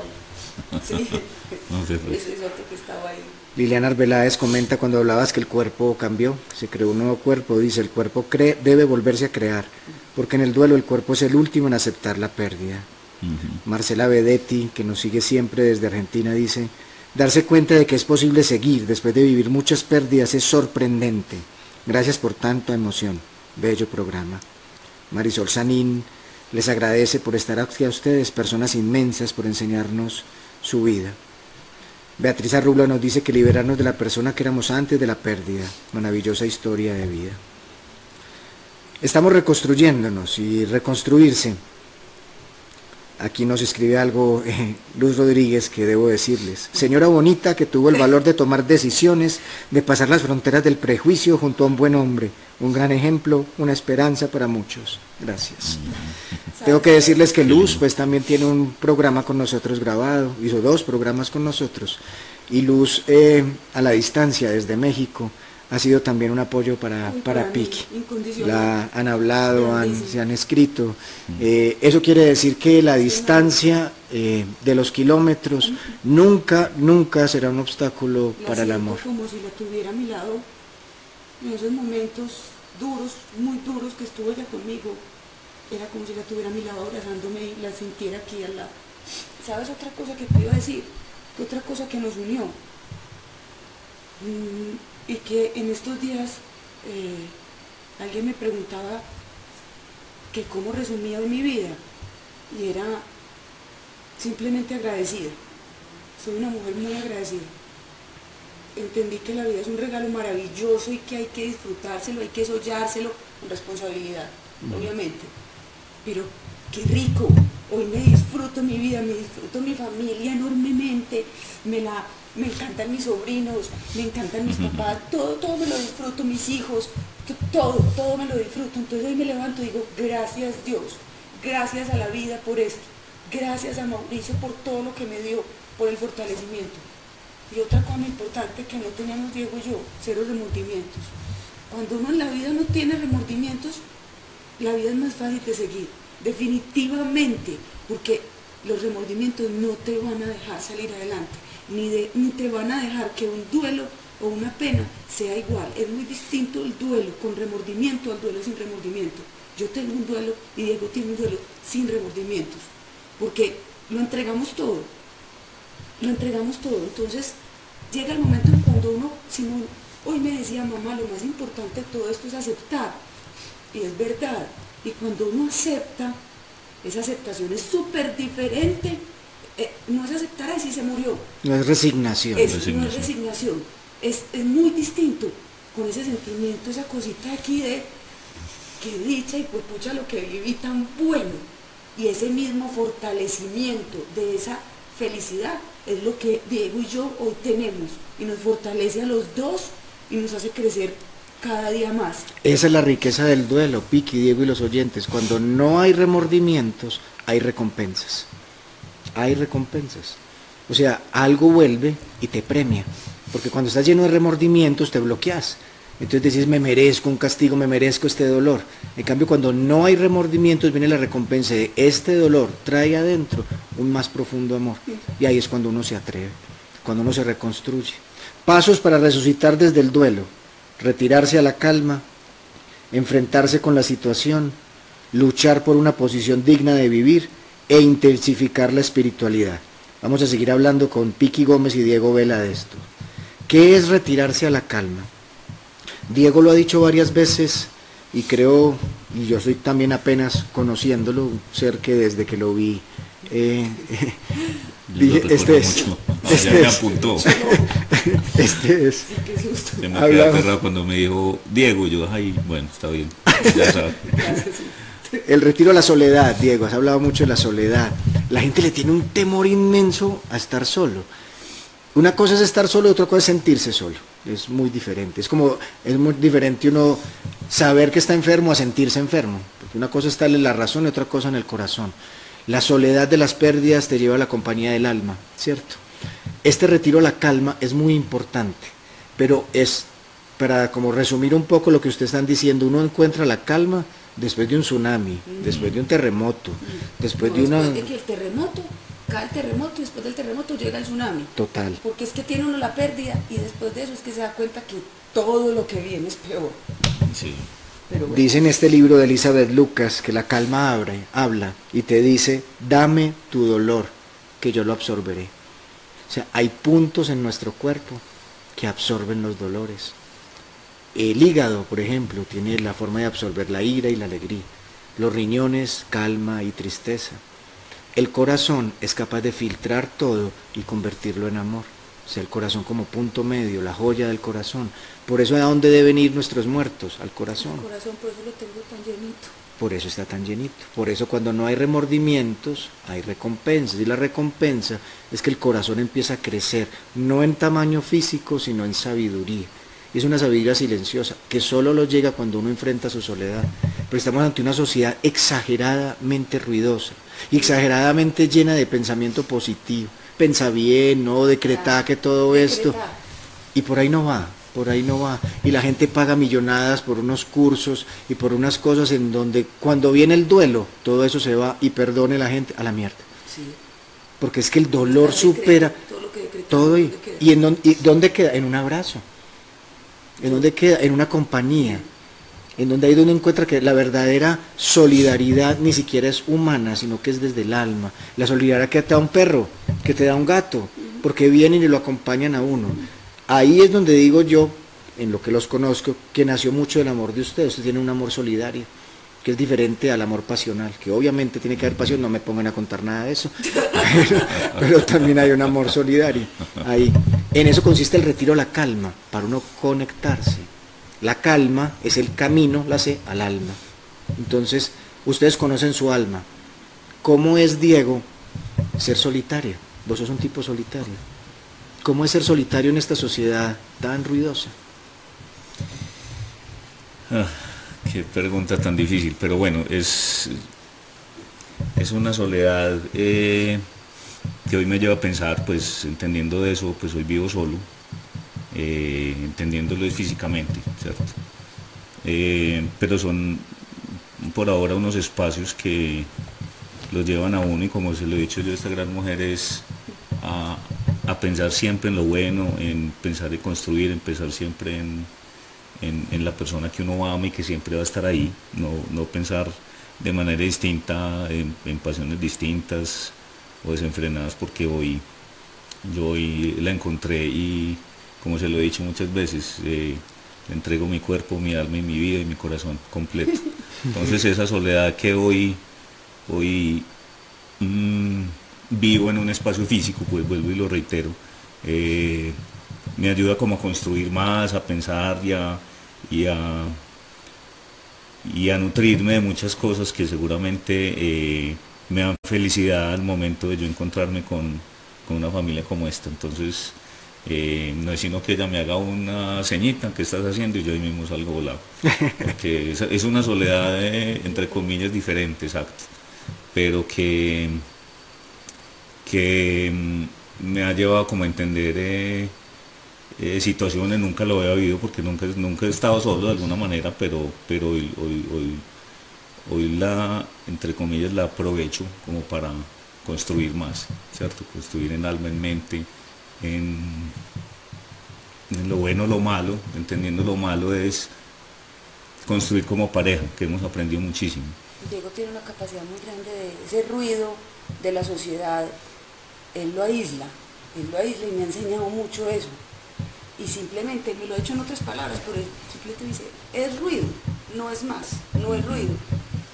Sí, No sé, pues. ese es otro que estaba ahí. Liliana Arbeláez comenta cuando hablabas que el cuerpo cambió, se creó un nuevo cuerpo, dice, el cuerpo cree, debe volverse a crear, porque en el duelo el cuerpo es el último en aceptar la pérdida. Marcela Vedetti, que nos sigue siempre desde Argentina, dice, darse cuenta de que es posible seguir después de vivir muchas pérdidas es sorprendente. Gracias por tanta emoción. Bello programa. Marisol Sanín les agradece por estar aquí a ustedes, personas inmensas, por enseñarnos su vida. Beatriz Arrubla nos dice que liberarnos de la persona que éramos antes de la pérdida. Maravillosa historia de vida. Estamos reconstruyéndonos y reconstruirse. Aquí nos escribe algo eh, Luz Rodríguez que debo decirles. Señora bonita que tuvo el valor de tomar decisiones, de pasar las fronteras del prejuicio junto a un buen hombre. Un gran ejemplo, una esperanza para muchos. Gracias. Tengo que decirles que Luz pues también tiene un programa con nosotros grabado, hizo dos programas con nosotros. Y Luz eh, a la distancia desde México ha sido también un apoyo para, para para incondicional. La han hablado, han- se han escrito. Eh, eso quiere decir que la distancia eh, de los kilómetros nunca, nunca será un obstáculo La para el amor. como si la tuviera a mi lado en esos momentos duros, muy duros que estuvo ella conmigo. Era como si la tuviera a mi lado abrazándome y la sintiera aquí al lado. ¿Sabes otra cosa que te iba a decir? Otra cosa que nos unió. Mm, y que en estos días eh, alguien me preguntaba que cómo resumía mi vida. Y era simplemente agradecida. Soy una mujer muy agradecida entendí que la vida es un regalo maravilloso y que hay que disfrutárselo, hay que sollárselo con responsabilidad, obviamente. Pero qué rico, hoy me disfruto mi vida, me disfruto mi familia enormemente, me, la, me encantan mis sobrinos, me encantan mis papás, todo, todo me lo disfruto, mis hijos, to- todo, todo me lo disfruto. Entonces hoy me levanto y digo, gracias Dios, gracias a la vida por esto, gracias a Mauricio por todo lo que me dio, por el fortalecimiento. Y otra cosa importante que no teníamos Diego y yo, cero remordimientos. Cuando uno en la vida no tiene remordimientos, la vida es más fácil de seguir, definitivamente, porque los remordimientos no te van a dejar salir adelante, ni, te van a dejar que un duelo o una pena sea igual. Es muy distinto el duelo con remordimiento al duelo sin remordimiento. Yo tengo un duelo y Diego tiene un duelo sin remordimientos, porque lo entregamos todo, lo entregamos todo. Entonces llega el momento en cuando uno, hoy me decía mamá, lo más importante de todo esto es aceptar. Y es verdad. Y cuando uno acepta, esa aceptación es súper diferente. Eh, no es aceptar así se murió. No es resignación. Es, no es Resignación. resignación. es, es muy distinto con ese sentimiento, esa cosita aquí de que dicha y pues pucha lo que viví tan bueno. Y ese mismo fortalecimiento de esa felicidad es lo que Diego y yo hoy tenemos y nos fortalece a los dos y nos hace crecer cada día más. Esa es la riqueza del duelo, Piqui, Diego y los oyentes. Cuando no hay remordimientos, hay recompensas. Hay recompensas. O sea, algo vuelve y te premia. Porque cuando estás lleno de remordimientos, te bloqueas. Entonces decís, me merezco un castigo, me merezco este dolor. En cambio, cuando no hay remordimientos, viene la recompensa de este dolor, trae adentro un más profundo amor. Y ahí es cuando uno se atreve, cuando uno se reconstruye. Pasos para resucitar desde el duelo. Retirarse a la calma, enfrentarse con la situación, luchar por una posición digna de vivir e intensificar la espiritualidad. Vamos a seguir hablando con Piqui Gómez y Diego Vela de esto. ¿Qué es retirarse a la calma? Diego lo ha dicho varias veces y creo, y yo estoy también apenas conociéndolo, un ser que desde que lo vi, eh, dije, este es, este me es, apuntó. este es. Se me Hablamos. quedó aterrado cuando me dijo Diego, yo, ay, bueno, está bien, ya. El retiro a la soledad, Diego, has hablado mucho de la soledad. La gente le tiene un temor inmenso a estar solo. Una cosa es estar solo y otra cosa es sentirse solo. Es muy diferente. Es como, es muy diferente uno saber que está enfermo a sentirse enfermo. Porque una cosa está en la razón y otra cosa en el corazón. La soledad de las pérdidas te lleva a la compañía del alma, ¿cierto? Este retiro a la calma es muy importante, pero es, para como resumir un poco lo que ustedes están diciendo, uno encuentra la calma después de un tsunami, después de un terremoto, después No, de una... después de que el terremoto, cae el terremoto y después del terremoto llega el tsunami. Total. Porque es que tiene uno la pérdida y después de eso es que se da cuenta que todo lo que viene es peor. Sí. Pero bueno, Dice en este libro de Elizabeth Lucas que la calma abre, habla y te dice, dame tu dolor, que yo lo absorberé. O sea, hay puntos en nuestro cuerpo que absorben los dolores. El hígado, por ejemplo, tiene la forma de absorber la ira y la alegría. Los riñones, calma y tristeza. El corazón es capaz de filtrar todo y convertirlo en amor. O sea, el corazón como punto medio, la joya del corazón. Por eso a dónde deben ir nuestros muertos, al corazón. el corazón por eso lo tengo tan llenito. Por eso está tan llenito. Por eso cuando no hay remordimientos, hay recompensas. Y la recompensa es que el corazón empieza a crecer, no en tamaño físico, sino en sabiduría. Es una sabiduría silenciosa, que solo lo llega cuando uno enfrenta su soledad. Pero estamos ante una sociedad exageradamente ruidosa y exageradamente llena de pensamiento positivo. Pensa bien, no decreta que todo esto. Y por ahí no va, por ahí no va. Y la gente paga millonadas por unos cursos y por unas cosas en donde cuando viene el duelo, todo eso se va y perdone la gente a la mierda. Sí. Porque es que el dolor supera todo lo que decretamos, todo y, y, en don- y ¿dónde queda? En un abrazo. ¿En dónde queda? En una compañía. En donde ahí donde encuentra que la verdadera solidaridad ni siquiera es humana, sino que es desde el alma. La solidaridad que te da un perro, que te da un gato, porque vienen y lo acompañan a uno. Ahí es donde digo yo, en lo que los conozco, que nació mucho el amor de ustedes. Ustedes tienen un amor solidario, que es diferente al amor pasional, que obviamente tiene que haber pasión, no me pongan a contar nada de eso, pero, pero también hay un amor solidario. Ahí. En eso consiste el retiro a la calma, para uno conectarse. La calma es el camino, la sé, al alma. Entonces, ustedes conocen su alma. ¿Cómo es Diego ser solitario? Vos sos un tipo solitario. ¿Cómo es ser solitario en esta sociedad tan ruidosa? Ah, qué pregunta tan difícil, pero bueno, es, es una soledad eh, que hoy me lleva a pensar, pues entendiendo de eso, pues hoy vivo solo, eh, entendiéndolo físicamente, ¿cierto? Eh, pero son por ahora unos espacios que los llevan a uno y como se lo he dicho yo esta gran mujer es a, a pensar siempre en lo bueno, en pensar en construir, en pensar siempre en, en, en la persona que uno ama y que siempre va a estar ahí, no, no pensar de manera distinta, en, en pasiones distintas o desenfrenadas, porque hoy yo hoy la encontré y como se lo he dicho muchas veces, eh, le entrego mi cuerpo, mi alma y mi vida y mi corazón completo. Entonces esa soledad que hoy, hoy mm, vivo en un espacio físico, pues vuelvo y lo reitero, eh, me ayuda como a construir más, a pensar y a, y a, y a nutrirme de muchas cosas que seguramente eh, me dan felicidad al momento de yo encontrarme con, con una familia como esta. Entonces, eh, no es sino que ella me haga una ceñita que estás haciendo y yo ahí mismo salgo volado. Porque es, es una soledad, eh, entre comillas, diferente, exacto. Pero que, que mm, me ha llevado como a entender eh, eh, situaciones, nunca lo había vivido porque nunca, nunca he estado solo de alguna manera, pero, pero hoy, hoy, hoy, la, entre comillas, la aprovecho como para construir más, ¿cierto? Construir en alma, en mente, en, en lo bueno, lo malo, entendiendo lo malo es construir como pareja, que hemos aprendido muchísimo. Diego tiene una capacidad muy grande de ese ruido de la sociedad, él lo aísla, él lo aísla y me ha enseñado mucho eso. Y simplemente me lo ha hecho en otras palabras, pero él simplemente dice, es ruido, no es más, no es ruido.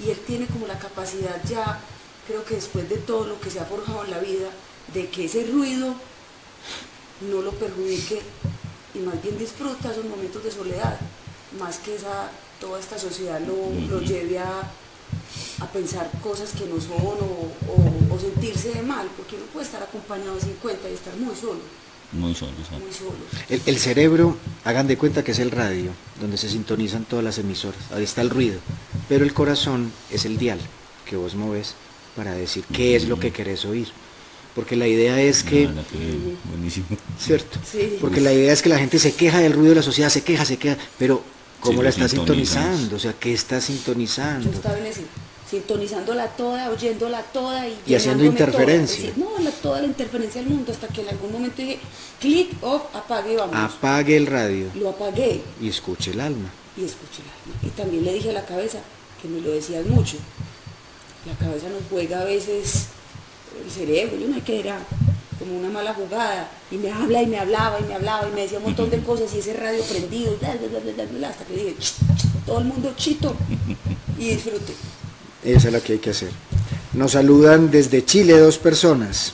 Y él tiene como la capacidad ya, creo que después de todo lo que se ha forjado en la vida, de que ese ruido no lo perjudique y más bien disfruta esos momentos de soledad, más que esa, toda esta sociedad lo, lo lleve a, a pensar cosas que no son o, o- o sentirse de mal, porque uno puede estar acompañado de 50 y estar muy solo, Muy solo, ¿sabes? muy solo. El, el cerebro, hagan de cuenta que es el radio, donde se sintonizan todas las emisoras. Ahí está el ruido. Pero el corazón es el dial que vos moves para decir qué es lo que querés oír. Porque la idea es que, que buenísimo. ¿cierto? Sí. Porque la idea es que la gente se queja del ruido de la sociedad, se queja, se queja, pero ¿cómo Sí, la está sintonizando? O sea, ¿qué está Yo sintonizando? ese, sintonizándola toda, oyéndola toda y, Y haciendo interferencia. toda. Es decir, no, la- toda la interferencia del mundo, hasta que en algún momento dije, clic, off, apague y vamos. Apague el radio Lo apagué y escuche el alma. y escuché el alma. Y también le dije a la cabeza, que me lo decías mucho, la cabeza nos juega a veces el cerebro, yo no sé qué era, como una mala jugada, y me habla y me hablaba y me hablaba y me decía un montón de cosas y ese radio prendido, bla, bla, bla, hasta que dije, "Ch, ch, todo el mundo chito y disfrute. Esa es la que hay que hacer. Nos saludan desde Chile dos personas.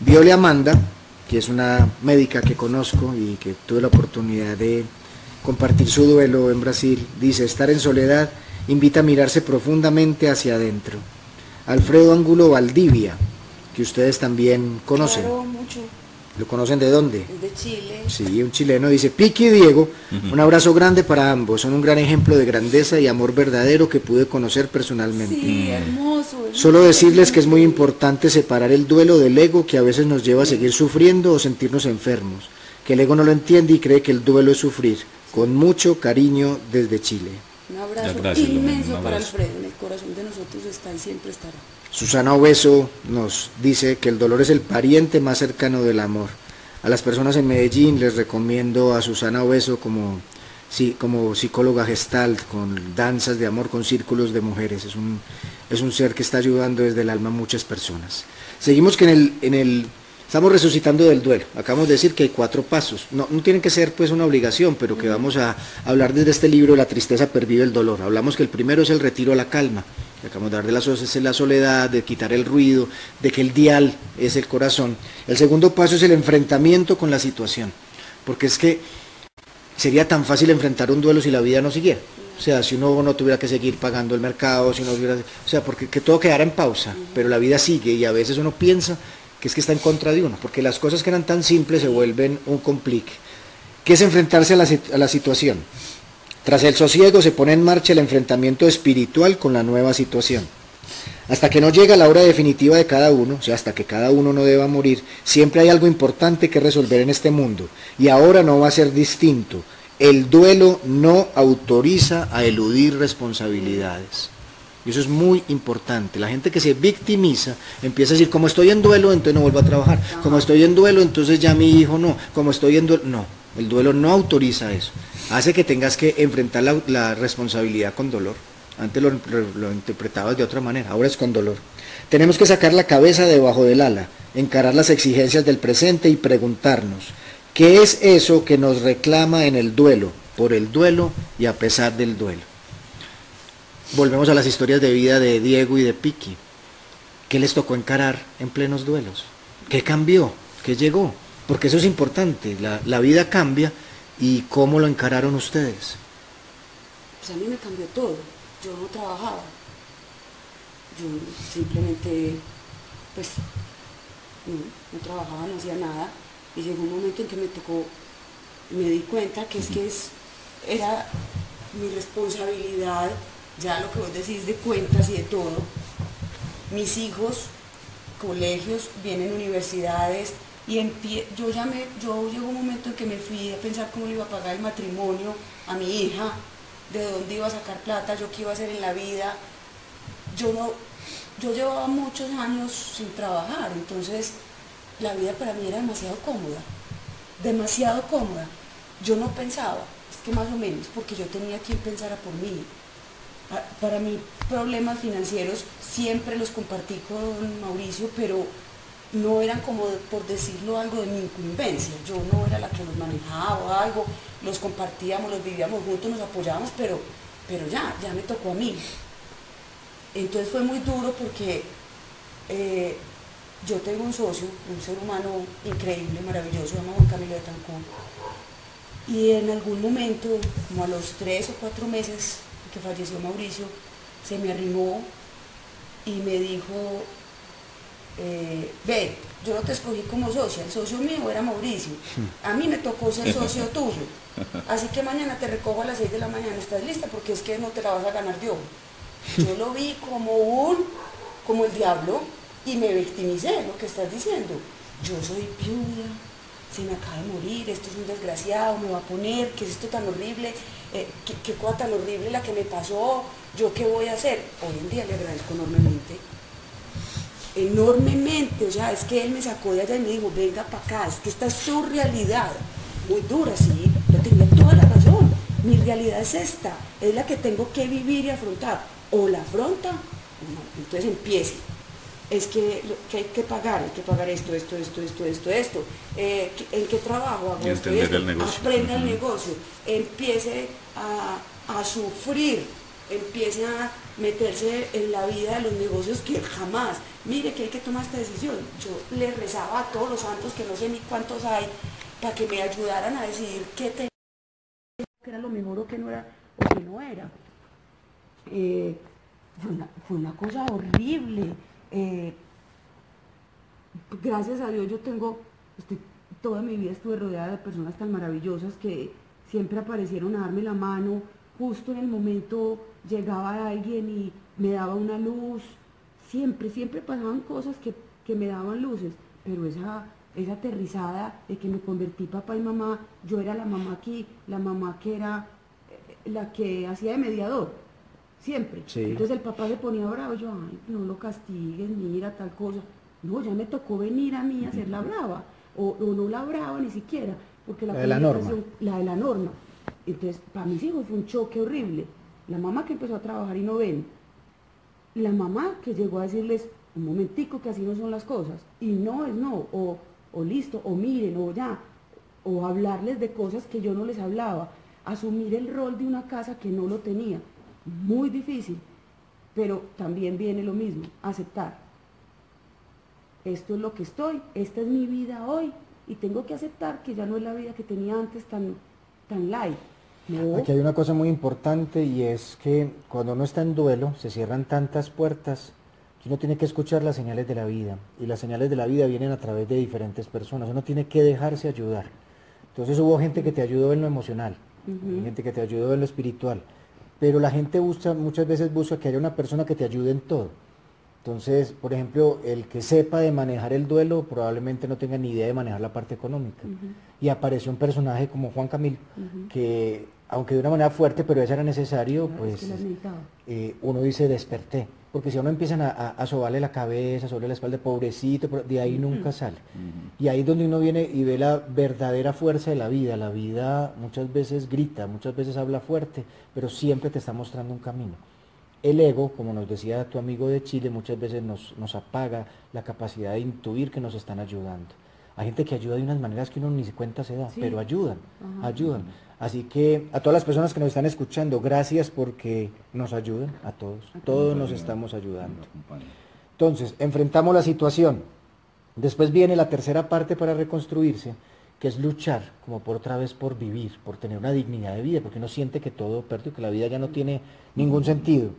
Viole Amanda, que es una médica que conozco y que tuve la oportunidad de compartir su duelo en Brasil, dice, estar en soledad invita a mirarse profundamente hacia adentro. Alfredo Angulo Valdivia, que ustedes también conocen. ¿Lo conocen de dónde? es de Chile. Sí, un chileno dice, Piqui y Diego, un abrazo grande para ambos, son un gran ejemplo de grandeza y amor verdadero que pude conocer personalmente. Sí, hermoso. hermoso. Solo decirles que es muy importante separar el duelo del ego que a veces nos lleva a seguir sufriendo o sentirnos enfermos, que el ego no lo entiende y cree que el duelo es sufrir. Con mucho cariño desde Chile. Un abrazo gracias, inmenso un para. Alfredo, en el corazón de nosotros está y siempre estará. Susana Obeso nos dice que el dolor es el pariente más cercano del amor. A las personas en Medellín les recomiendo a Susana Obeso como, sí, como psicóloga gestalt, con danzas de amor, con círculos de mujeres. Es un, es un ser que está ayudando desde el alma a muchas personas. Seguimos que en el, en el, estamos resucitando del duelo. Acabamos de decir que hay cuatro pasos. No, no tienen que ser pues una obligación, pero que vamos a hablar desde este libro La tristeza pervive el dolor. Hablamos que el primero es el retiro a la calma. Acabamos de hablar de la, so- es la soledad, de quitar el ruido, de que el dial es el corazón. El segundo paso es el enfrentamiento con la situación. Porque es que sería tan fácil enfrentar un duelo si la vida no siguiera. O sea, si uno no tuviera que seguir pagando el mercado, si uno hubiera, o sea, porque que todo quedara en pausa, pero la vida sigue y a veces uno piensa que es que está en contra de uno, porque las cosas que eran tan simples se vuelven un complique. ¿Qué es enfrentarse a la, a la situación? Tras el sosiego se pone en marcha el enfrentamiento espiritual con la nueva situación. Hasta que no llega la hora definitiva de cada uno, o sea, hasta que cada uno no deba morir, siempre hay algo importante que resolver en este mundo. Y ahora no va a ser distinto. El duelo no autoriza a eludir responsabilidades. Y eso es muy importante. La gente que se victimiza empieza a decir, como estoy en duelo, entonces no vuelvo a trabajar. Como estoy en duelo, entonces ya mi hijo no. Como estoy en duelo, no. El duelo no autoriza eso. Hace que tengas que enfrentar la, responsabilidad con dolor. Antes lo, lo interpretabas de otra manera, ahora es con dolor. Tenemos que sacar la cabeza debajo del ala, encarar las exigencias del presente y preguntarnos, ¿qué es eso que nos reclama en el duelo, por el duelo y a pesar del duelo? Volvemos a las historias de vida de Diego y de Piki. ¿Qué les tocó encarar en plenos duelos? ¿Qué cambió? ¿Qué llegó? Porque eso es importante, la, la vida cambia y cómo lo encararon ustedes. Pues a mí me cambió todo. Yo no trabajaba. Yo simplemente, pues, no, trabajaba, no hacía nada. Y llegó un momento en que me tocó, me di cuenta que es que es, era mi responsabilidad, ya lo que vos decís de cuentas y de todo. Mis hijos, colegios, vienen universidades, y yo ya yo llegó un momento en que me fui a pensar cómo le iba a pagar el matrimonio a mi hija, de dónde iba a sacar plata, yo qué iba a hacer en la vida. Yo no, yo llevaba muchos años sin trabajar, entonces la vida para mí era demasiado cómoda, demasiado cómoda. Yo no pensaba, es que más o menos, porque yo tenía quien pensara por mí. Pa- Para mí problemas financieros siempre los compartí con Mauricio, pero no eran como, por decirlo algo, de mi incumbencia. Yo no era la que los manejaba o algo, los compartíamos, los vivíamos juntos, nos apoyábamos, pero, pero ya, ya me tocó a mí. Entonces fue muy duro porque eh, yo tengo un socio, un ser humano increíble, maravilloso, se llama Juan Camilo de Tancón. Y en algún momento, como a los tres o cuatro meses que falleció Mauricio, se me arrimó y me dijo, eh, ve, yo no te escogí como socia, el socio mío era Mauricio, a mí me tocó ser socio tuyo, así que mañana te recojo a las 6 de la mañana, ¿estás lista? Porque es que no te la vas a ganar ojo. Yo lo vi como un, como el diablo y me victimicé, lo que estás diciendo. Yo soy viuda, se me acaba de morir, esto es un desgraciado, me va a poner, ¿qué es esto tan horrible? Eh, ¿qué, qué cosa tan horrible la que me pasó? ¿Yo qué voy a hacer? Hoy en día le agradezco enormemente enormemente, o sea, es que él me sacó de allá y me dijo, venga para acá, es que esta es su realidad, muy dura, sí, yo tenía toda la razón, mi realidad es esta, es la que tengo que vivir y afrontar, o la afronta, no, entonces empiece, es que, que hay que pagar, hay que pagar esto, esto, esto, esto, esto, esto, eh, ¿qué- ¿en qué trabajo hago Y esto el negocio. aprenda el negocio, empiece a, a sufrir, empiece a meterse en la vida de los negocios que jamás, mire que hay que tomar esta decisión. Yo le rezaba a todos los santos, que no sé ni cuántos hay, para que me ayudaran a decidir qué tenía, que era lo mejor o qué no era, o qué no era. Eh, fue, una, fue una cosa horrible. Eh, gracias a Dios yo tengo, toda mi vida estuve rodeada de personas tan maravillosas que siempre aparecieron a darme la mano, justo en el momento llegaba alguien y me daba una luz, siempre, siempre pasaban cosas que, que me daban luces, pero esa, esa aterrizada de que me convertí papá y mamá, yo era la mamá aquí, la mamá que era eh, la que hacía de mediador, siempre. Sí. Entonces el papá se ponía bravo, yo, ay, no lo castigues, mira, tal cosa. No, ya me tocó venir a mí a hacer la brava, o, o no la brava ni siquiera, porque la, La de la norma. la de la norma. Entonces, para mis hijos fue un choque horrible. La mamá que empezó a trabajar y no ven, la mamá que llegó a decirles, un momentico que así no son las cosas, y no es no, o, o listo, o miren, o ya, o hablarles de cosas que yo no les hablaba, asumir el rol de una casa que no lo tenía, muy difícil, pero también viene lo mismo, aceptar. Esto es lo que estoy, esta es mi vida hoy, y tengo que aceptar que ya no es la vida que tenía antes tan, tan light. No, Aquí hay una cosa muy importante y es que cuando uno está en duelo se cierran tantas puertas que uno tiene que escuchar las señales de la vida y las señales de la vida vienen a través de diferentes personas. Uno tiene que dejarse ayudar. Entonces hubo gente que te ayudó en lo emocional, gente que te ayudó en lo espiritual, pero la gente busca, muchas veces busca que haya una persona que te ayude en todo. Entonces, por ejemplo, el que sepa de manejar el duelo probablemente no tenga ni idea de manejar la parte económica. Y apareció un personaje como Juan Camilo, que aunque de una manera fuerte, pero eso era necesario, es pues que eh, uno dice desperté. Porque si a uno empiezan a, a, a sobarle la cabeza, sobre la espalda, pobrecito, de ahí nunca sale. Y ahí es donde uno viene y ve la verdadera fuerza de la vida. La vida muchas veces grita, muchas veces habla fuerte, pero siempre te está mostrando un camino. El ego, como nos decía tu amigo de Chile, muchas veces nos, nos apaga la capacidad de intuir que nos están ayudando. Hay gente que ayuda de unas maneras que uno ni se cuenta se da, Sí. pero ayudan, Ajá. ayudan. Así que a todas las personas que nos están escuchando, gracias porque nos ayudan a todos. Todos nos estamos ayudando. Entonces, enfrentamos la situación. Después viene la tercera parte para reconstruirse, que es luchar como por otra vez por vivir, por tener una dignidad de vida, porque uno siente que todo perdió, que la vida ya no tiene ningún sentido.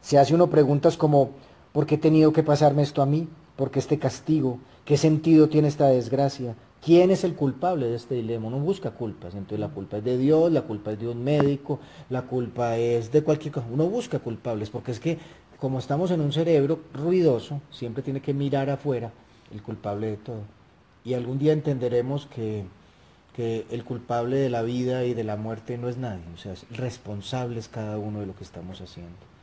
Se hace uno preguntas como, ¿por qué he tenido que pasarme esto a mí? ¿Por qué este castigo? ¿Qué sentido tiene esta desgracia? ¿Quién es el culpable de este dilema? Uno busca culpas, entonces la culpa es de Dios, la culpa es de un médico, la culpa es de cualquier cosa. Uno busca culpables, porque es que como estamos en un cerebro ruidoso, siempre tiene que mirar afuera el culpable de todo. Y algún día entenderemos que, que el culpable de la vida y de la muerte no es nadie, o sea, es responsable es cada uno de lo que estamos haciendo.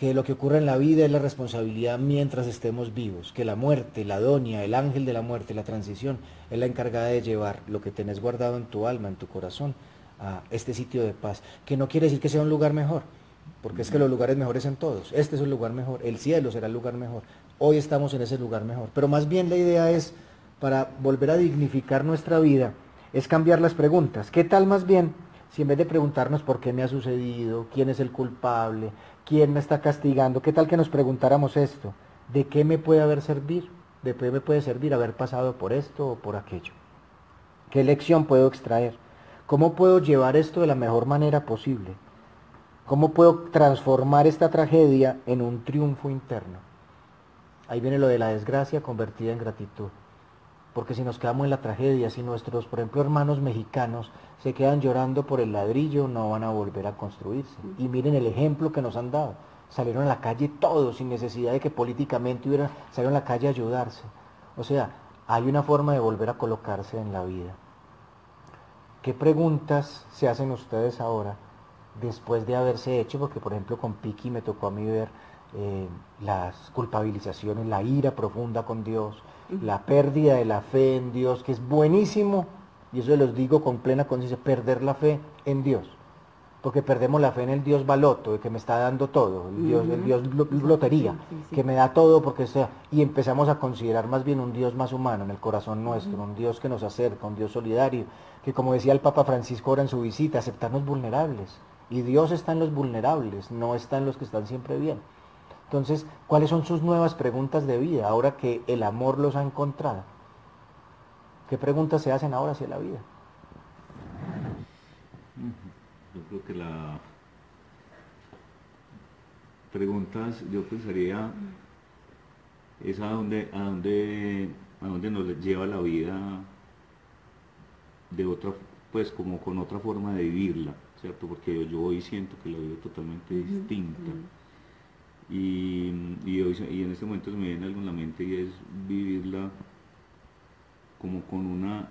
Que lo que ocurre en la vida es la responsabilidad mientras estemos vivos, que la muerte, la doña, el ángel de la muerte, la transición, es la encargada de llevar lo que tenés guardado en tu alma, en tu corazón, a este sitio de paz, que no quiere decir que sea un lugar mejor, porque es que los lugares mejores en todos, este es un lugar mejor, el cielo será el lugar mejor, hoy estamos en ese lugar mejor, pero más bien la idea es, para volver a dignificar nuestra vida, es cambiar las preguntas, ¿qué tal más bien si en vez de preguntarnos por qué me ha sucedido, quién es el culpable, quién me está castigando, qué tal que nos preguntáramos esto, ¿de qué me puede haber servir? ¿De qué me puede servir haber pasado por esto o por aquello? ¿Qué lección puedo extraer? ¿Cómo puedo llevar esto de la mejor manera posible? ¿Cómo puedo transformar esta tragedia en un triunfo interno? Ahí viene lo de la desgracia convertida en gratitud. Porque si nos quedamos en la tragedia, si nuestros, por ejemplo, hermanos mexicanos se quedan llorando por el ladrillo, no van a volver a construirse. Y miren el ejemplo que nos han dado. Salieron a la calle todos, sin necesidad de que políticamente hubieran, salieron a la calle a ayudarse. O sea, hay una forma de volver a colocarse en la vida. ¿Qué preguntas se hacen ustedes ahora después de haberse hecho? Porque, por ejemplo, con Piki me tocó a mí ver eh, las culpabilizaciones, la ira profunda con Dios, la pérdida de la fe en Dios, que es buenísimo, y eso los digo con plena conciencia, perder la fe en Dios. Porque perdemos la fe en el Dios baloto, que me está dando todo, el Dios, el Dios lotería, que me da todo porque sea, y empezamos a considerar más bien un Dios más humano en el corazón nuestro, un Dios que nos acerca, un Dios solidario, que como decía el Papa Francisco ahora en su visita, aceptarnos vulnerables. Y Dios está en los vulnerables, no está en los que están siempre bien. Entonces, ¿cuáles son sus nuevas preguntas de vida ahora que el amor los ha encontrado? ¿Qué preguntas se hacen ahora hacia la vida? Yo creo que la preguntas, yo pensaría, es a dónde, a dónde, a dónde nos lleva la vida de otra, pues como con otra forma de vivirla, ¿cierto? Porque yo hoy siento que la vida es totalmente distinta. Y, y, en este momento se me viene algo en la mente y es vivirla como con una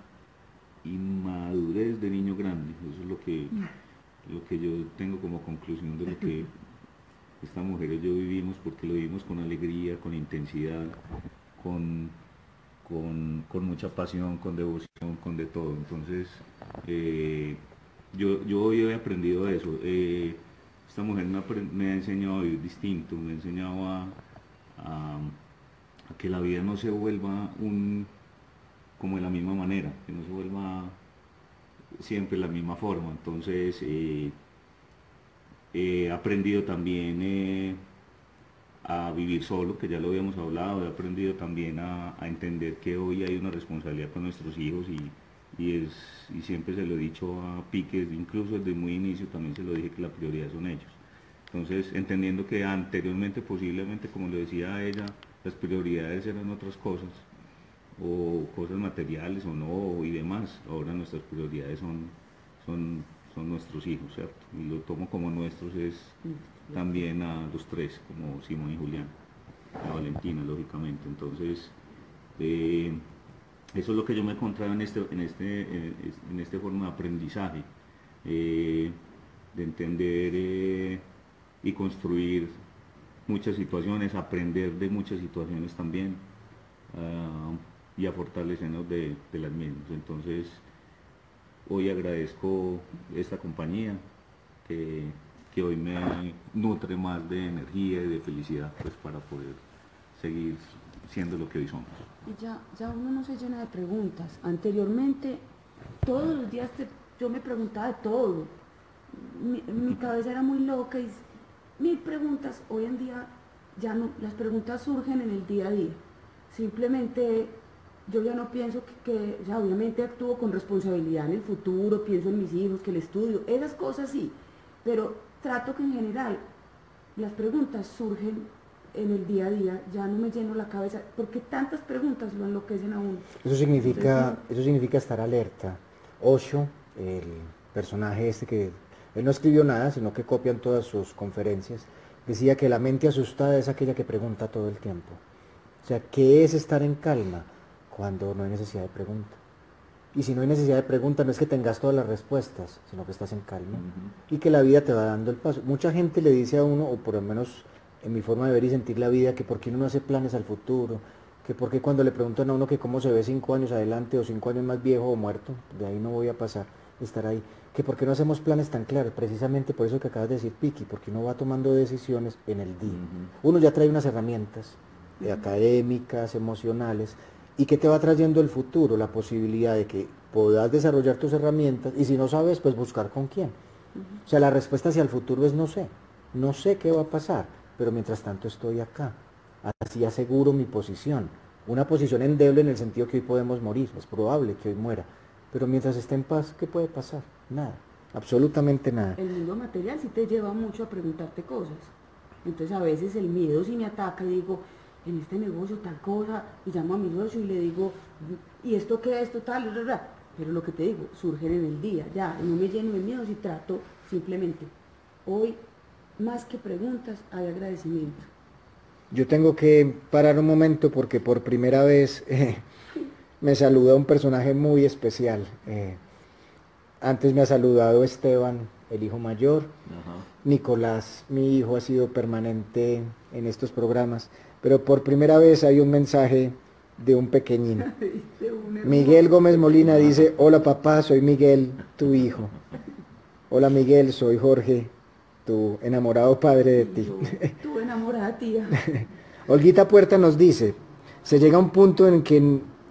inmadurez de niño grande. Eso es lo que, lo que yo tengo como conclusión de lo que esta mujer y yo vivimos, porque lo vivimos con alegría, con intensidad, con, con, mucha pasión, con devoción, con de todo. Entonces, eh, yo, yo hoy he aprendido eso. Eh, esta mujer me, ha enseñado a vivir distinto, me ha enseñado a, que la vida no se vuelva un como de la misma manera, que no se vuelva siempre de la misma forma. Entonces eh, he aprendido también eh, a vivir solo, que ya lo habíamos hablado, he aprendido también a, entender que hoy hay una responsabilidad con nuestros hijos y, y, es, y siempre se lo he dicho a Pique, incluso desde muy inicio también se lo dije que la prioridad son ellos. Entonces, entendiendo que anteriormente posiblemente, como lo decía ella, las prioridades eran otras cosas, o cosas materiales o no, y demás, ahora nuestras prioridades son, son, son nuestros hijos, ¿cierto? Y lo tomo como nuestros es también a los tres, como Simón y Julián, a Valentina, lógicamente. Entonces, eh, eso es lo que yo me he encontrado en este, en este, en este forma de aprendizaje, eh, de entender eh, y construir muchas situaciones, aprender de muchas situaciones también ah, y a fortalecernos de, las mismas. Entonces, hoy agradezco esta compañía que, que, hoy me nutre más de energía y de felicidad pues, para poder seguir siendo lo que hoy somos. Y ya, ya uno no se llena de preguntas. Anteriormente, todos los días yo me preguntaba de todo. Mi, cabeza era muy loca y mil preguntas. Hoy en día ya no, las preguntas surgen en el día a día. Simplemente yo ya no pienso que, o sea, obviamente actúo con responsabilidad en el futuro, pienso en mis hijos, que el estudio, esas cosas sí, pero trato que en general las preguntas surgen en el día a día, ya no me lleno la cabeza, porque tantas preguntas lo enloquecen a uno. Eso significa, eso significa estar alerta. Osho, el personaje este que él no escribió nada, sino que copian todas sus conferencias, decía que la mente asustada es aquella que pregunta todo el tiempo. O sea, ¿qué es estar en calma cuando no hay necesidad de pregunta? Y si no hay necesidad de pregunta, no es que tengas todas las respuestas, sino que estás en calma y que la vida te va dando el paso. Mucha gente le dice a uno, o por lo menos en mi forma de ver y sentir la vida, que por qué uno no hace planes al futuro, que por qué cuando le preguntan a uno que cómo se ve cinco años adelante o cinco años más viejo o muerto, de ahí no voy a pasar, estar ahí, que por qué no hacemos planes tan claros, precisamente por eso que acabas de decir, Piki, porque uno va tomando decisiones en el día. Uno ya trae unas herramientas académicas, emocionales, ¿Y qué te va trayendo el futuro? La posibilidad de que puedas desarrollar tus herramientas y si no sabes, pues buscar con quién. O sea, la respuesta hacia el futuro es no sé. No sé qué va a pasar, pero mientras tanto estoy acá. Así aseguro mi posición. Una posición endeble en el sentido que hoy podemos morir, es probable que hoy muera. Pero mientras esté en paz, ¿qué puede pasar? Nada, absolutamente nada. El mundo material sí te lleva mucho a preguntarte cosas. Entonces a veces el miedo sí me ataca y digo, en este negocio tal cosa, y llamo a mi socio y le digo, ¿y esto qué es esto tal? Pero lo que te digo, surgen en el día, ya, no me lleno de miedos y trato simplemente. Hoy, más que preguntas, hay agradecimiento. Yo tengo que parar un momento porque por primera vez eh, me saluda un personaje muy especial. Eh, antes me ha saludado Esteban, el hijo mayor. Nicolás, mi hijo, ha sido permanente en estos programas. Pero por primera vez hay un mensaje de un pequeñín. Miguel Gómez Molina dice, hola papá, soy Miguel, tu hijo. Hola Miguel, soy Jorge, tu enamorado padre de ti. Tu enamorada tía. Olguita Puerta nos dice, se llega a un punto en que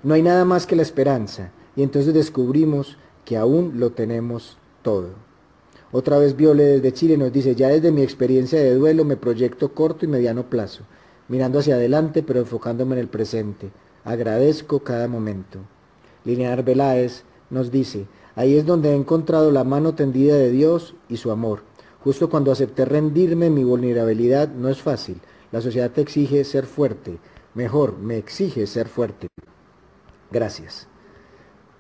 no hay nada más que la esperanza y entonces descubrimos que aún lo tenemos todo. Otra vez Viole desde Chile nos dice, ya desde mi experiencia de duelo me proyecto corto y mediano plazo mirando hacia adelante pero enfocándome en el presente. Agradezco cada momento. Linear Veláez nos dice, ahí es donde he encontrado la mano tendida de Dios y su amor. Justo cuando acepté rendirme, mi vulnerabilidad no es fácil. La sociedad te exige ser fuerte. Mejor, me exige ser fuerte. Gracias.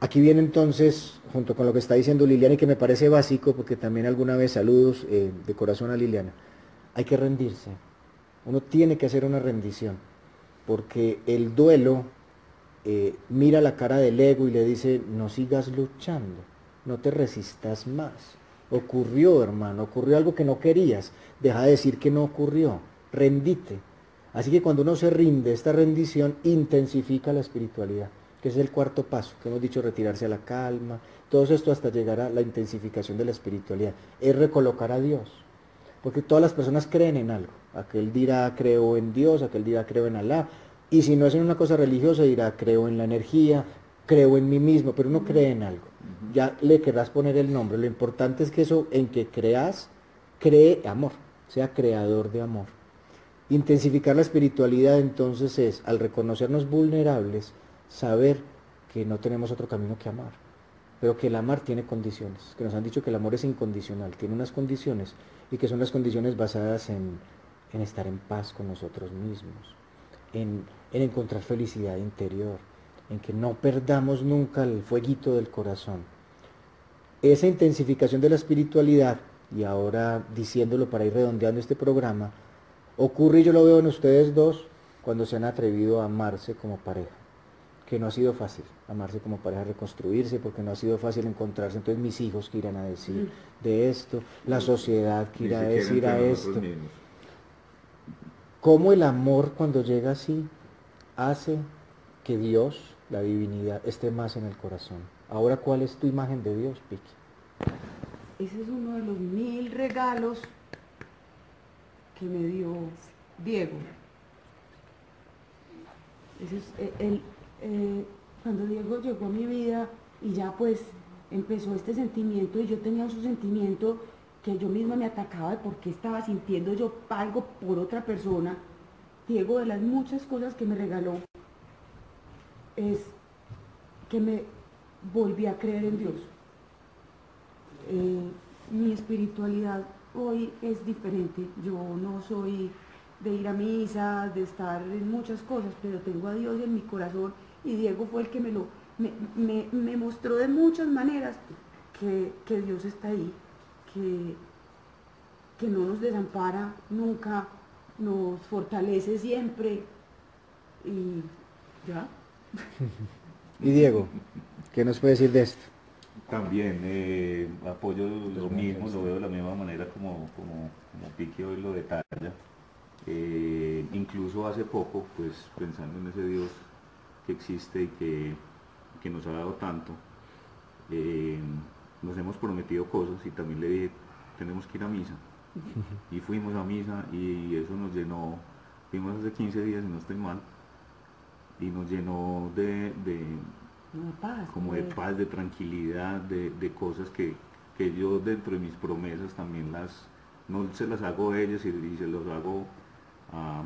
Aquí viene entonces, junto con lo que está diciendo Liliana y que me parece básico, porque también alguna vez saludos eh, de corazón a Liliana, hay que rendirse. Uno tiene que hacer una rendición, porque el duelo eh, mira la cara del ego y le dice, no sigas luchando, no te resistas más. Ocurrió, hermano, ocurrió algo que no querías, deja de decir que no ocurrió, rendite. Así que cuando uno se rinde, esta rendición intensifica la espiritualidad, que es el cuarto paso, que hemos dicho retirarse a la calma, todo esto hasta llegar a la intensificación de la espiritualidad, es recolocar a Dios, porque todas las personas creen en algo. Aquel dirá creo en Dios, aquel dirá creo en Alá. Y si no es en una cosa religiosa, dirá creo en la energía, creo en mí mismo, pero uno cree en algo. Ya le querrás poner el nombre. Lo importante es que eso en que creas, cree amor, sea creador de amor. Intensificar la espiritualidad entonces es, al reconocernos vulnerables, saber que no tenemos otro camino que amar, pero que el amar tiene condiciones, que nos han dicho que el amor es incondicional, tiene unas condiciones y que son las condiciones basadas en en estar en paz con nosotros mismos, en, encontrar felicidad interior, en que no perdamos nunca el fueguito del corazón. Esa intensificación de la espiritualidad, y ahora diciéndolo para ir redondeando este programa, ocurre, y yo lo veo en ustedes dos, cuando se han atrevido a amarse como pareja, que no ha sido fácil amarse como pareja, reconstruirse, porque no ha sido fácil encontrarse. Entonces mis hijos que irán a decir mm. de esto, la sociedad que irá a decir a esto cómo el amor cuando llega así hace que Dios, la divinidad, esté más en el corazón. Ahora, ¿cuál es tu imagen de Dios, Piki? Ese es uno de los mil regalos que me dio Diego. Ese es eh, el, eh, cuando Diego llegó a mi vida y ya pues empezó este sentimiento y yo tenía un sentimiento que yo misma me atacaba de por qué estaba sintiendo yo algo por otra persona, Diego, de las muchas cosas que me regaló, es que me volví a creer en Dios. Eh, mi espiritualidad hoy es diferente. Yo no soy de ir a misa, de estar en muchas cosas, pero tengo a Dios en mi corazón y Diego fue el que me lo me, mostró de muchas maneras que, Dios está ahí, que, que no nos desampara nunca, nos fortalece siempre y ya. y Diego, ¿qué nos puede decir de esto? También eh, apoyo lo mismo, lo veo de la misma manera como, como, como hoy lo detalla. Eh, incluso hace poco, pues pensando en ese Dios que existe y que, que nos ha dado tanto, eh, nos hemos prometido cosas y también le dije, tenemos que ir a misa. Y fuimos a misa y eso nos llenó, fuimos hace 15 días y no estoy mal, y nos llenó de, como de paz, de tranquilidad, de, cosas que, yo dentro de mis promesas también las, no se las hago a ellos y, se los hago a,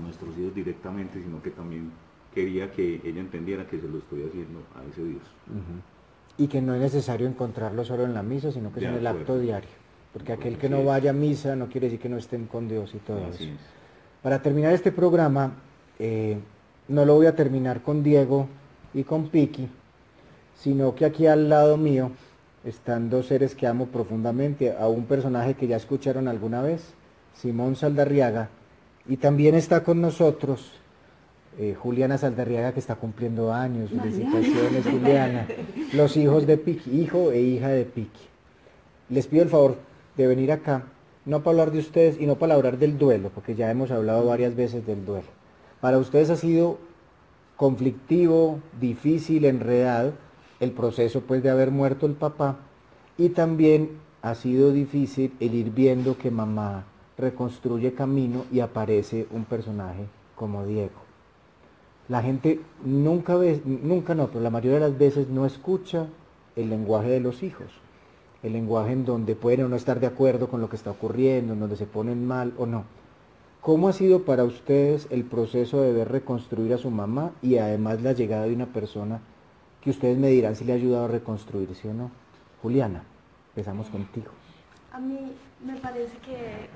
nuestros hijos directamente, sino que también quería que ella entendiera que se lo estoy haciendo a ese Dios. Y que no es necesario encontrarlo solo en la misa, sino que es en el acto diario. Porque aquel que no vaya a misa no quiere decir que no estén con Dios y todo eso. Para terminar este programa, eh, no lo voy a terminar con Diego y con Piki, sino que aquí al lado mío están dos seres que amo profundamente, a un personaje que ya escucharon alguna vez, Simón Saldarriaga, y también está con nosotros eh, Juliana Saldarriaga que está cumpliendo años. Felicitaciones Juliana. Los hijos de Piki, hijo e hija de Piki. Les pido el favor de venir acá, no para hablar de ustedes y no para hablar del duelo, porque ya hemos hablado varias veces del duelo. Para ustedes ha sido conflictivo, difícil, enredado el proceso pues de haber muerto el papá y también ha sido difícil el ir viendo que mamá reconstruye camino y aparece un personaje como Diego. La gente nunca ve, nunca no, pero la mayoría de las veces no escucha el lenguaje de los hijos, el lenguaje en donde pueden o no estar de acuerdo con lo que está ocurriendo, en donde se ponen mal o no. ¿Cómo ha sido para ustedes el proceso de ver reconstruir a su mamá y además la llegada de una persona que ustedes me dirán si le ha ayudado a reconstruirse o no? Juliana, empezamos contigo. A mí me parece que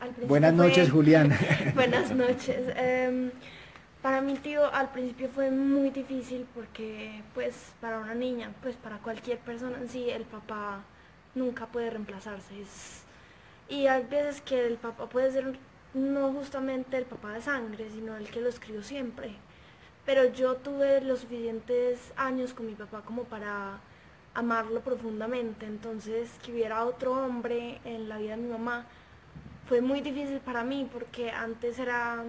al principio Buenas noches, Juliana. Buenas noches. Em, para mi tío al principio fue muy difícil porque pues para una niña, pues para cualquier persona en sí, el papá nunca puede reemplazarse. y hay veces que el papá puede ser no justamente el papá de sangre, sino el que lo escribió siempre. Pero yo tuve los suficientes años con mi papá como para amarlo profundamente, entonces que hubiera otro hombre en la vida de mi mamá fue muy difícil para mí porque antes era,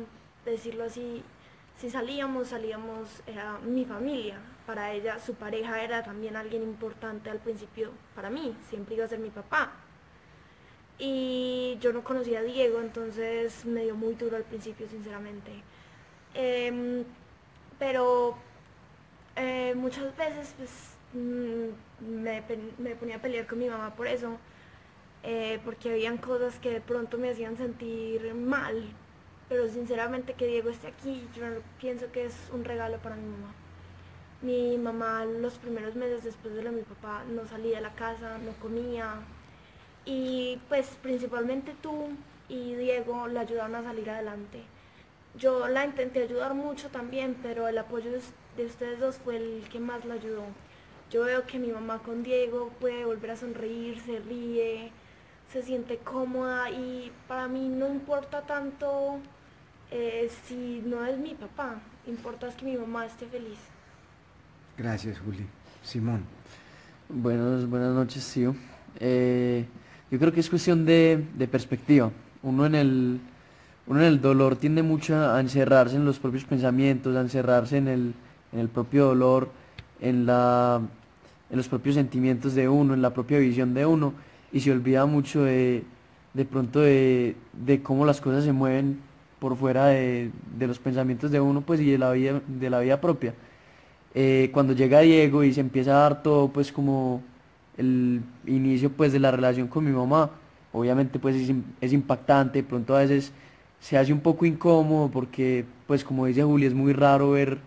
decirlo así, si salíamos, salíamos, era mi familia. Para ella, su pareja era también alguien importante al principio para mí, siempre iba a ser mi papá y yo no conocía a Diego, entonces me dio muy duro al principio, sinceramente. Em, pero eh, muchas veces pues, mm, me, ponía a pelear con mi mamá por eso, eh, porque habían cosas que de pronto me hacían sentir mal, pero sinceramente que Diego esté aquí, yo pienso que es un regalo para mi mamá. Mi mamá los primeros meses después de lo de mi papá no salía de la casa, no comía, y pues principalmente tú y Diego la ayudaron a salir adelante. Yo la intenté ayudar mucho también, pero el apoyo de ustedes dos fue el que más la ayudó. Yo veo que mi mamá con Diego puede volver a sonreír, se ríe, se siente cómoda y para mí no importa tanto eh, si no es mi papá, importa es que mi mamá esté feliz. Gracias, Juli. Simón. Buenas, buenas noches, tío. Eh, yo creo que es cuestión de, perspectiva. Uno en, el, uno en el dolor tiende mucho a encerrarse en los propios pensamientos, a encerrarse en el, en el propio dolor, en, la, en los propios sentimientos de uno, en la propia visión de uno, y se olvida mucho de, de pronto de, cómo las cosas se mueven por fuera de, los pensamientos de uno pues y de la vida, de la vida propia. Eh, cuando llega Diego y se empieza a dar todo pues como el inicio pues de la relación con mi mamá, obviamente pues es, impactante, de pronto a veces se hace un poco incómodo porque pues como dice Juli es muy raro ver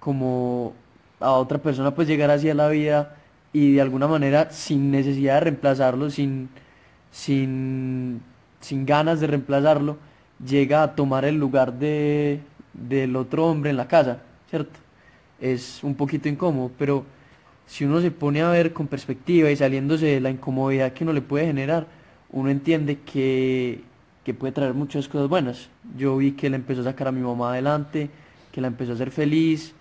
como a otra persona pues llegar así a la vida y de alguna manera sin necesidad de reemplazarlo, sin, sin, sin ganas de reemplazarlo, llega a tomar el lugar de, del otro hombre en la casa, ¿cierto? Es un poquito incómodo, pero si uno se pone a ver con perspectiva y saliéndose de la incomodidad que uno le puede generar, uno entiende que, que puede traer muchas cosas buenas. Yo vi que le empezó a sacar a mi mamá adelante, que la empezó a hacer feliz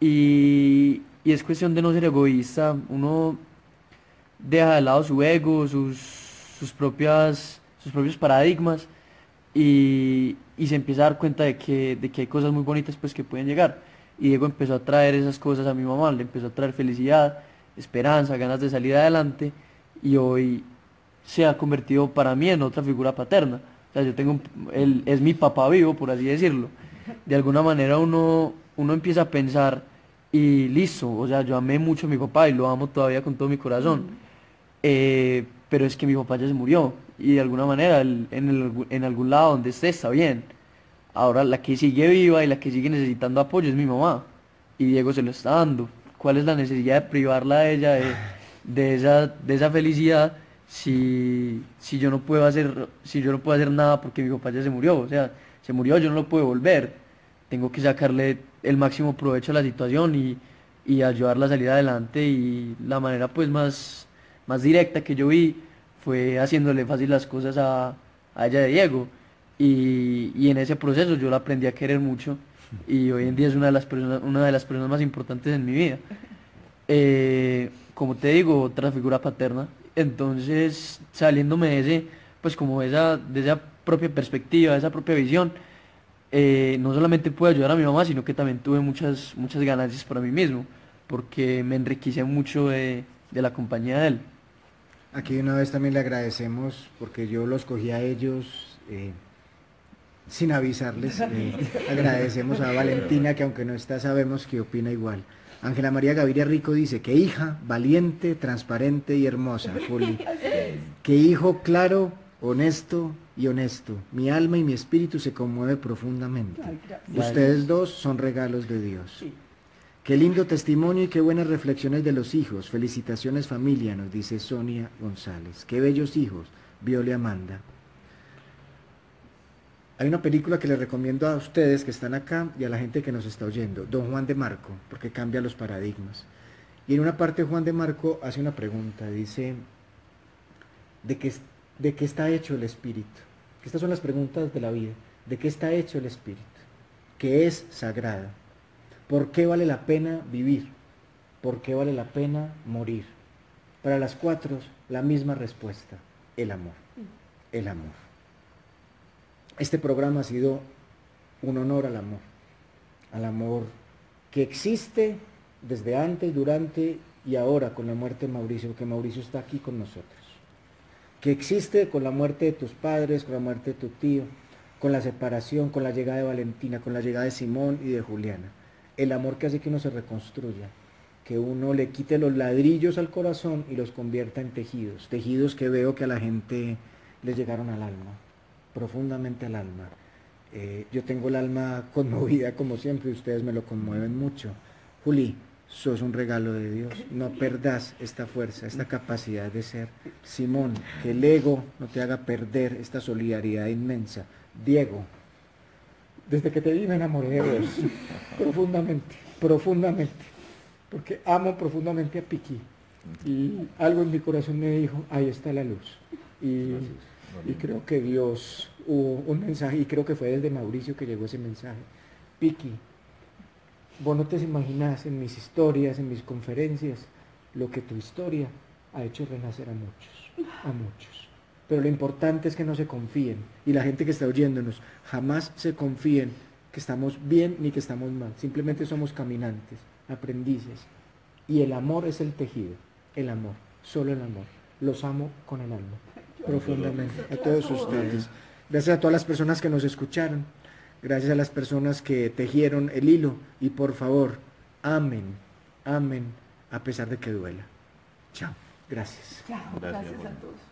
y, y es cuestión de no ser egoísta. Uno deja de lado su ego, sus, sus, propias, sus propios paradigmas y, y se empieza a dar cuenta de que, de que hay cosas muy bonitas pues que pueden llegar. Y Diego empezó a traer esas cosas a mi mamá, le empezó a traer felicidad, esperanza, ganas de salir adelante y hoy se ha convertido para mí en otra figura paterna. O sea, yo tengo, él es mi papá vivo, por así decirlo. De alguna manera uno, uno empieza a pensar y listo, o sea, yo amé mucho a mi papá y lo amo todavía con todo mi corazón. Eh, pero es que mi papá ya se murió y de alguna manera en, en algún lado donde esté está bien. Ahora la que sigue viva y la que sigue necesitando apoyo es mi mamá. Y Diego se lo está dando. ¿Cuál es la necesidad de privarla a ella de, esa, de esa felicidad si, si yo no puedo hacer, si yo no puedo hacer nada porque mi papá ya se murió? O sea, se murió, yo no lo puedo volver. Tengo que sacarle el máximo provecho a la situación y, y ayudarla a salir adelante. Y la manera pues más, más directa que yo vi fue haciéndole fácil las cosas a, a ella de Diego. Y, en ese proceso yo la aprendí a querer mucho y hoy en día es una de las personas, una de las personas más importantes en mi vida. Eh, como te digo, otra figura paterna. Entonces, saliéndome de ese, pues como esa, de esa propia perspectiva, de esa propia visión, eh, no solamente pude ayudar a mi mamá, sino que también tuve muchas, muchas ganancias para mí mismo, porque me enriquecí mucho de, la compañía de él. Aquí una vez también le agradecemos, porque yo los cogí a ellos. Eh, sin avisarles. Eh, agradecemos a Valentina, que aunque no está, sabemos que opina igual. Ángela María Gaviria Rico dice, que hija valiente, transparente y hermosa, Juli. Que hijo claro, honesto y honesto. Mi alma y mi espíritu se conmueve profundamente. Ustedes dos son regalos de Dios. Qué lindo testimonio y qué buenas reflexiones de los hijos. Felicitaciones familia, nos dice Sonia González. Qué bellos hijos, Viole Amanda. Hay una película que les recomiendo a ustedes que están acá y a la gente que nos está oyendo, Don Juan de Marco, porque cambia los paradigmas. Y en una parte Juan de Marco hace una pregunta, dice, ¿de qué, de qué está hecho el espíritu? Estas son las preguntas de la vida. ¿De qué está hecho el espíritu? ¿Qué es sagrada? ¿Por qué vale la pena vivir? ¿Por qué vale la pena morir? Para las cuatro, la misma respuesta, el amor, el amor. Este programa ha sido un honor al amor, al amor que existe desde antes, durante y ahora con la muerte de Mauricio, que Mauricio está aquí con nosotros, que existe con la muerte de tus padres, con la muerte de tu tío, con la separación, con la llegada de Valentina, con la llegada de Simón y de Juliana. El amor que hace que uno se reconstruya, que uno le quite los ladrillos al corazón y los convierta en tejidos, tejidos que veo que a la gente les llegaron al alma profundamente al alma. Eh, yo tengo el alma conmovida como siempre y ustedes me lo conmueven mucho. Juli, sos un regalo de Dios. No perdas esta fuerza, esta capacidad de ser. Simón, que el ego no te haga perder esta solidaridad inmensa. Diego, desde que te vi me enamoré de vos. profundamente, profundamente. Porque amo profundamente a Piqui. Y algo en mi corazón me dijo, ahí está la luz. Y y creo que Dios hubo un mensaje, y creo que fue desde Mauricio que llegó ese mensaje. Piki, vos no te imaginas en mis historias, en mis conferencias, lo que tu historia ha hecho renacer a muchos, a muchos. Pero lo importante es que no se confíen, y la gente que está oyéndonos, jamás se confíen que estamos bien ni que estamos mal. Simplemente somos caminantes, aprendices. Y el amor es el tejido, el amor, solo el amor. Los amo con el alma profundamente a todos ustedes. Gracias a todas las personas que nos escucharon. Gracias a las personas que tejieron el hilo. Y por favor, amen, amen a pesar de que duela. Chao. Gracias. Chao. Gracias, a todos.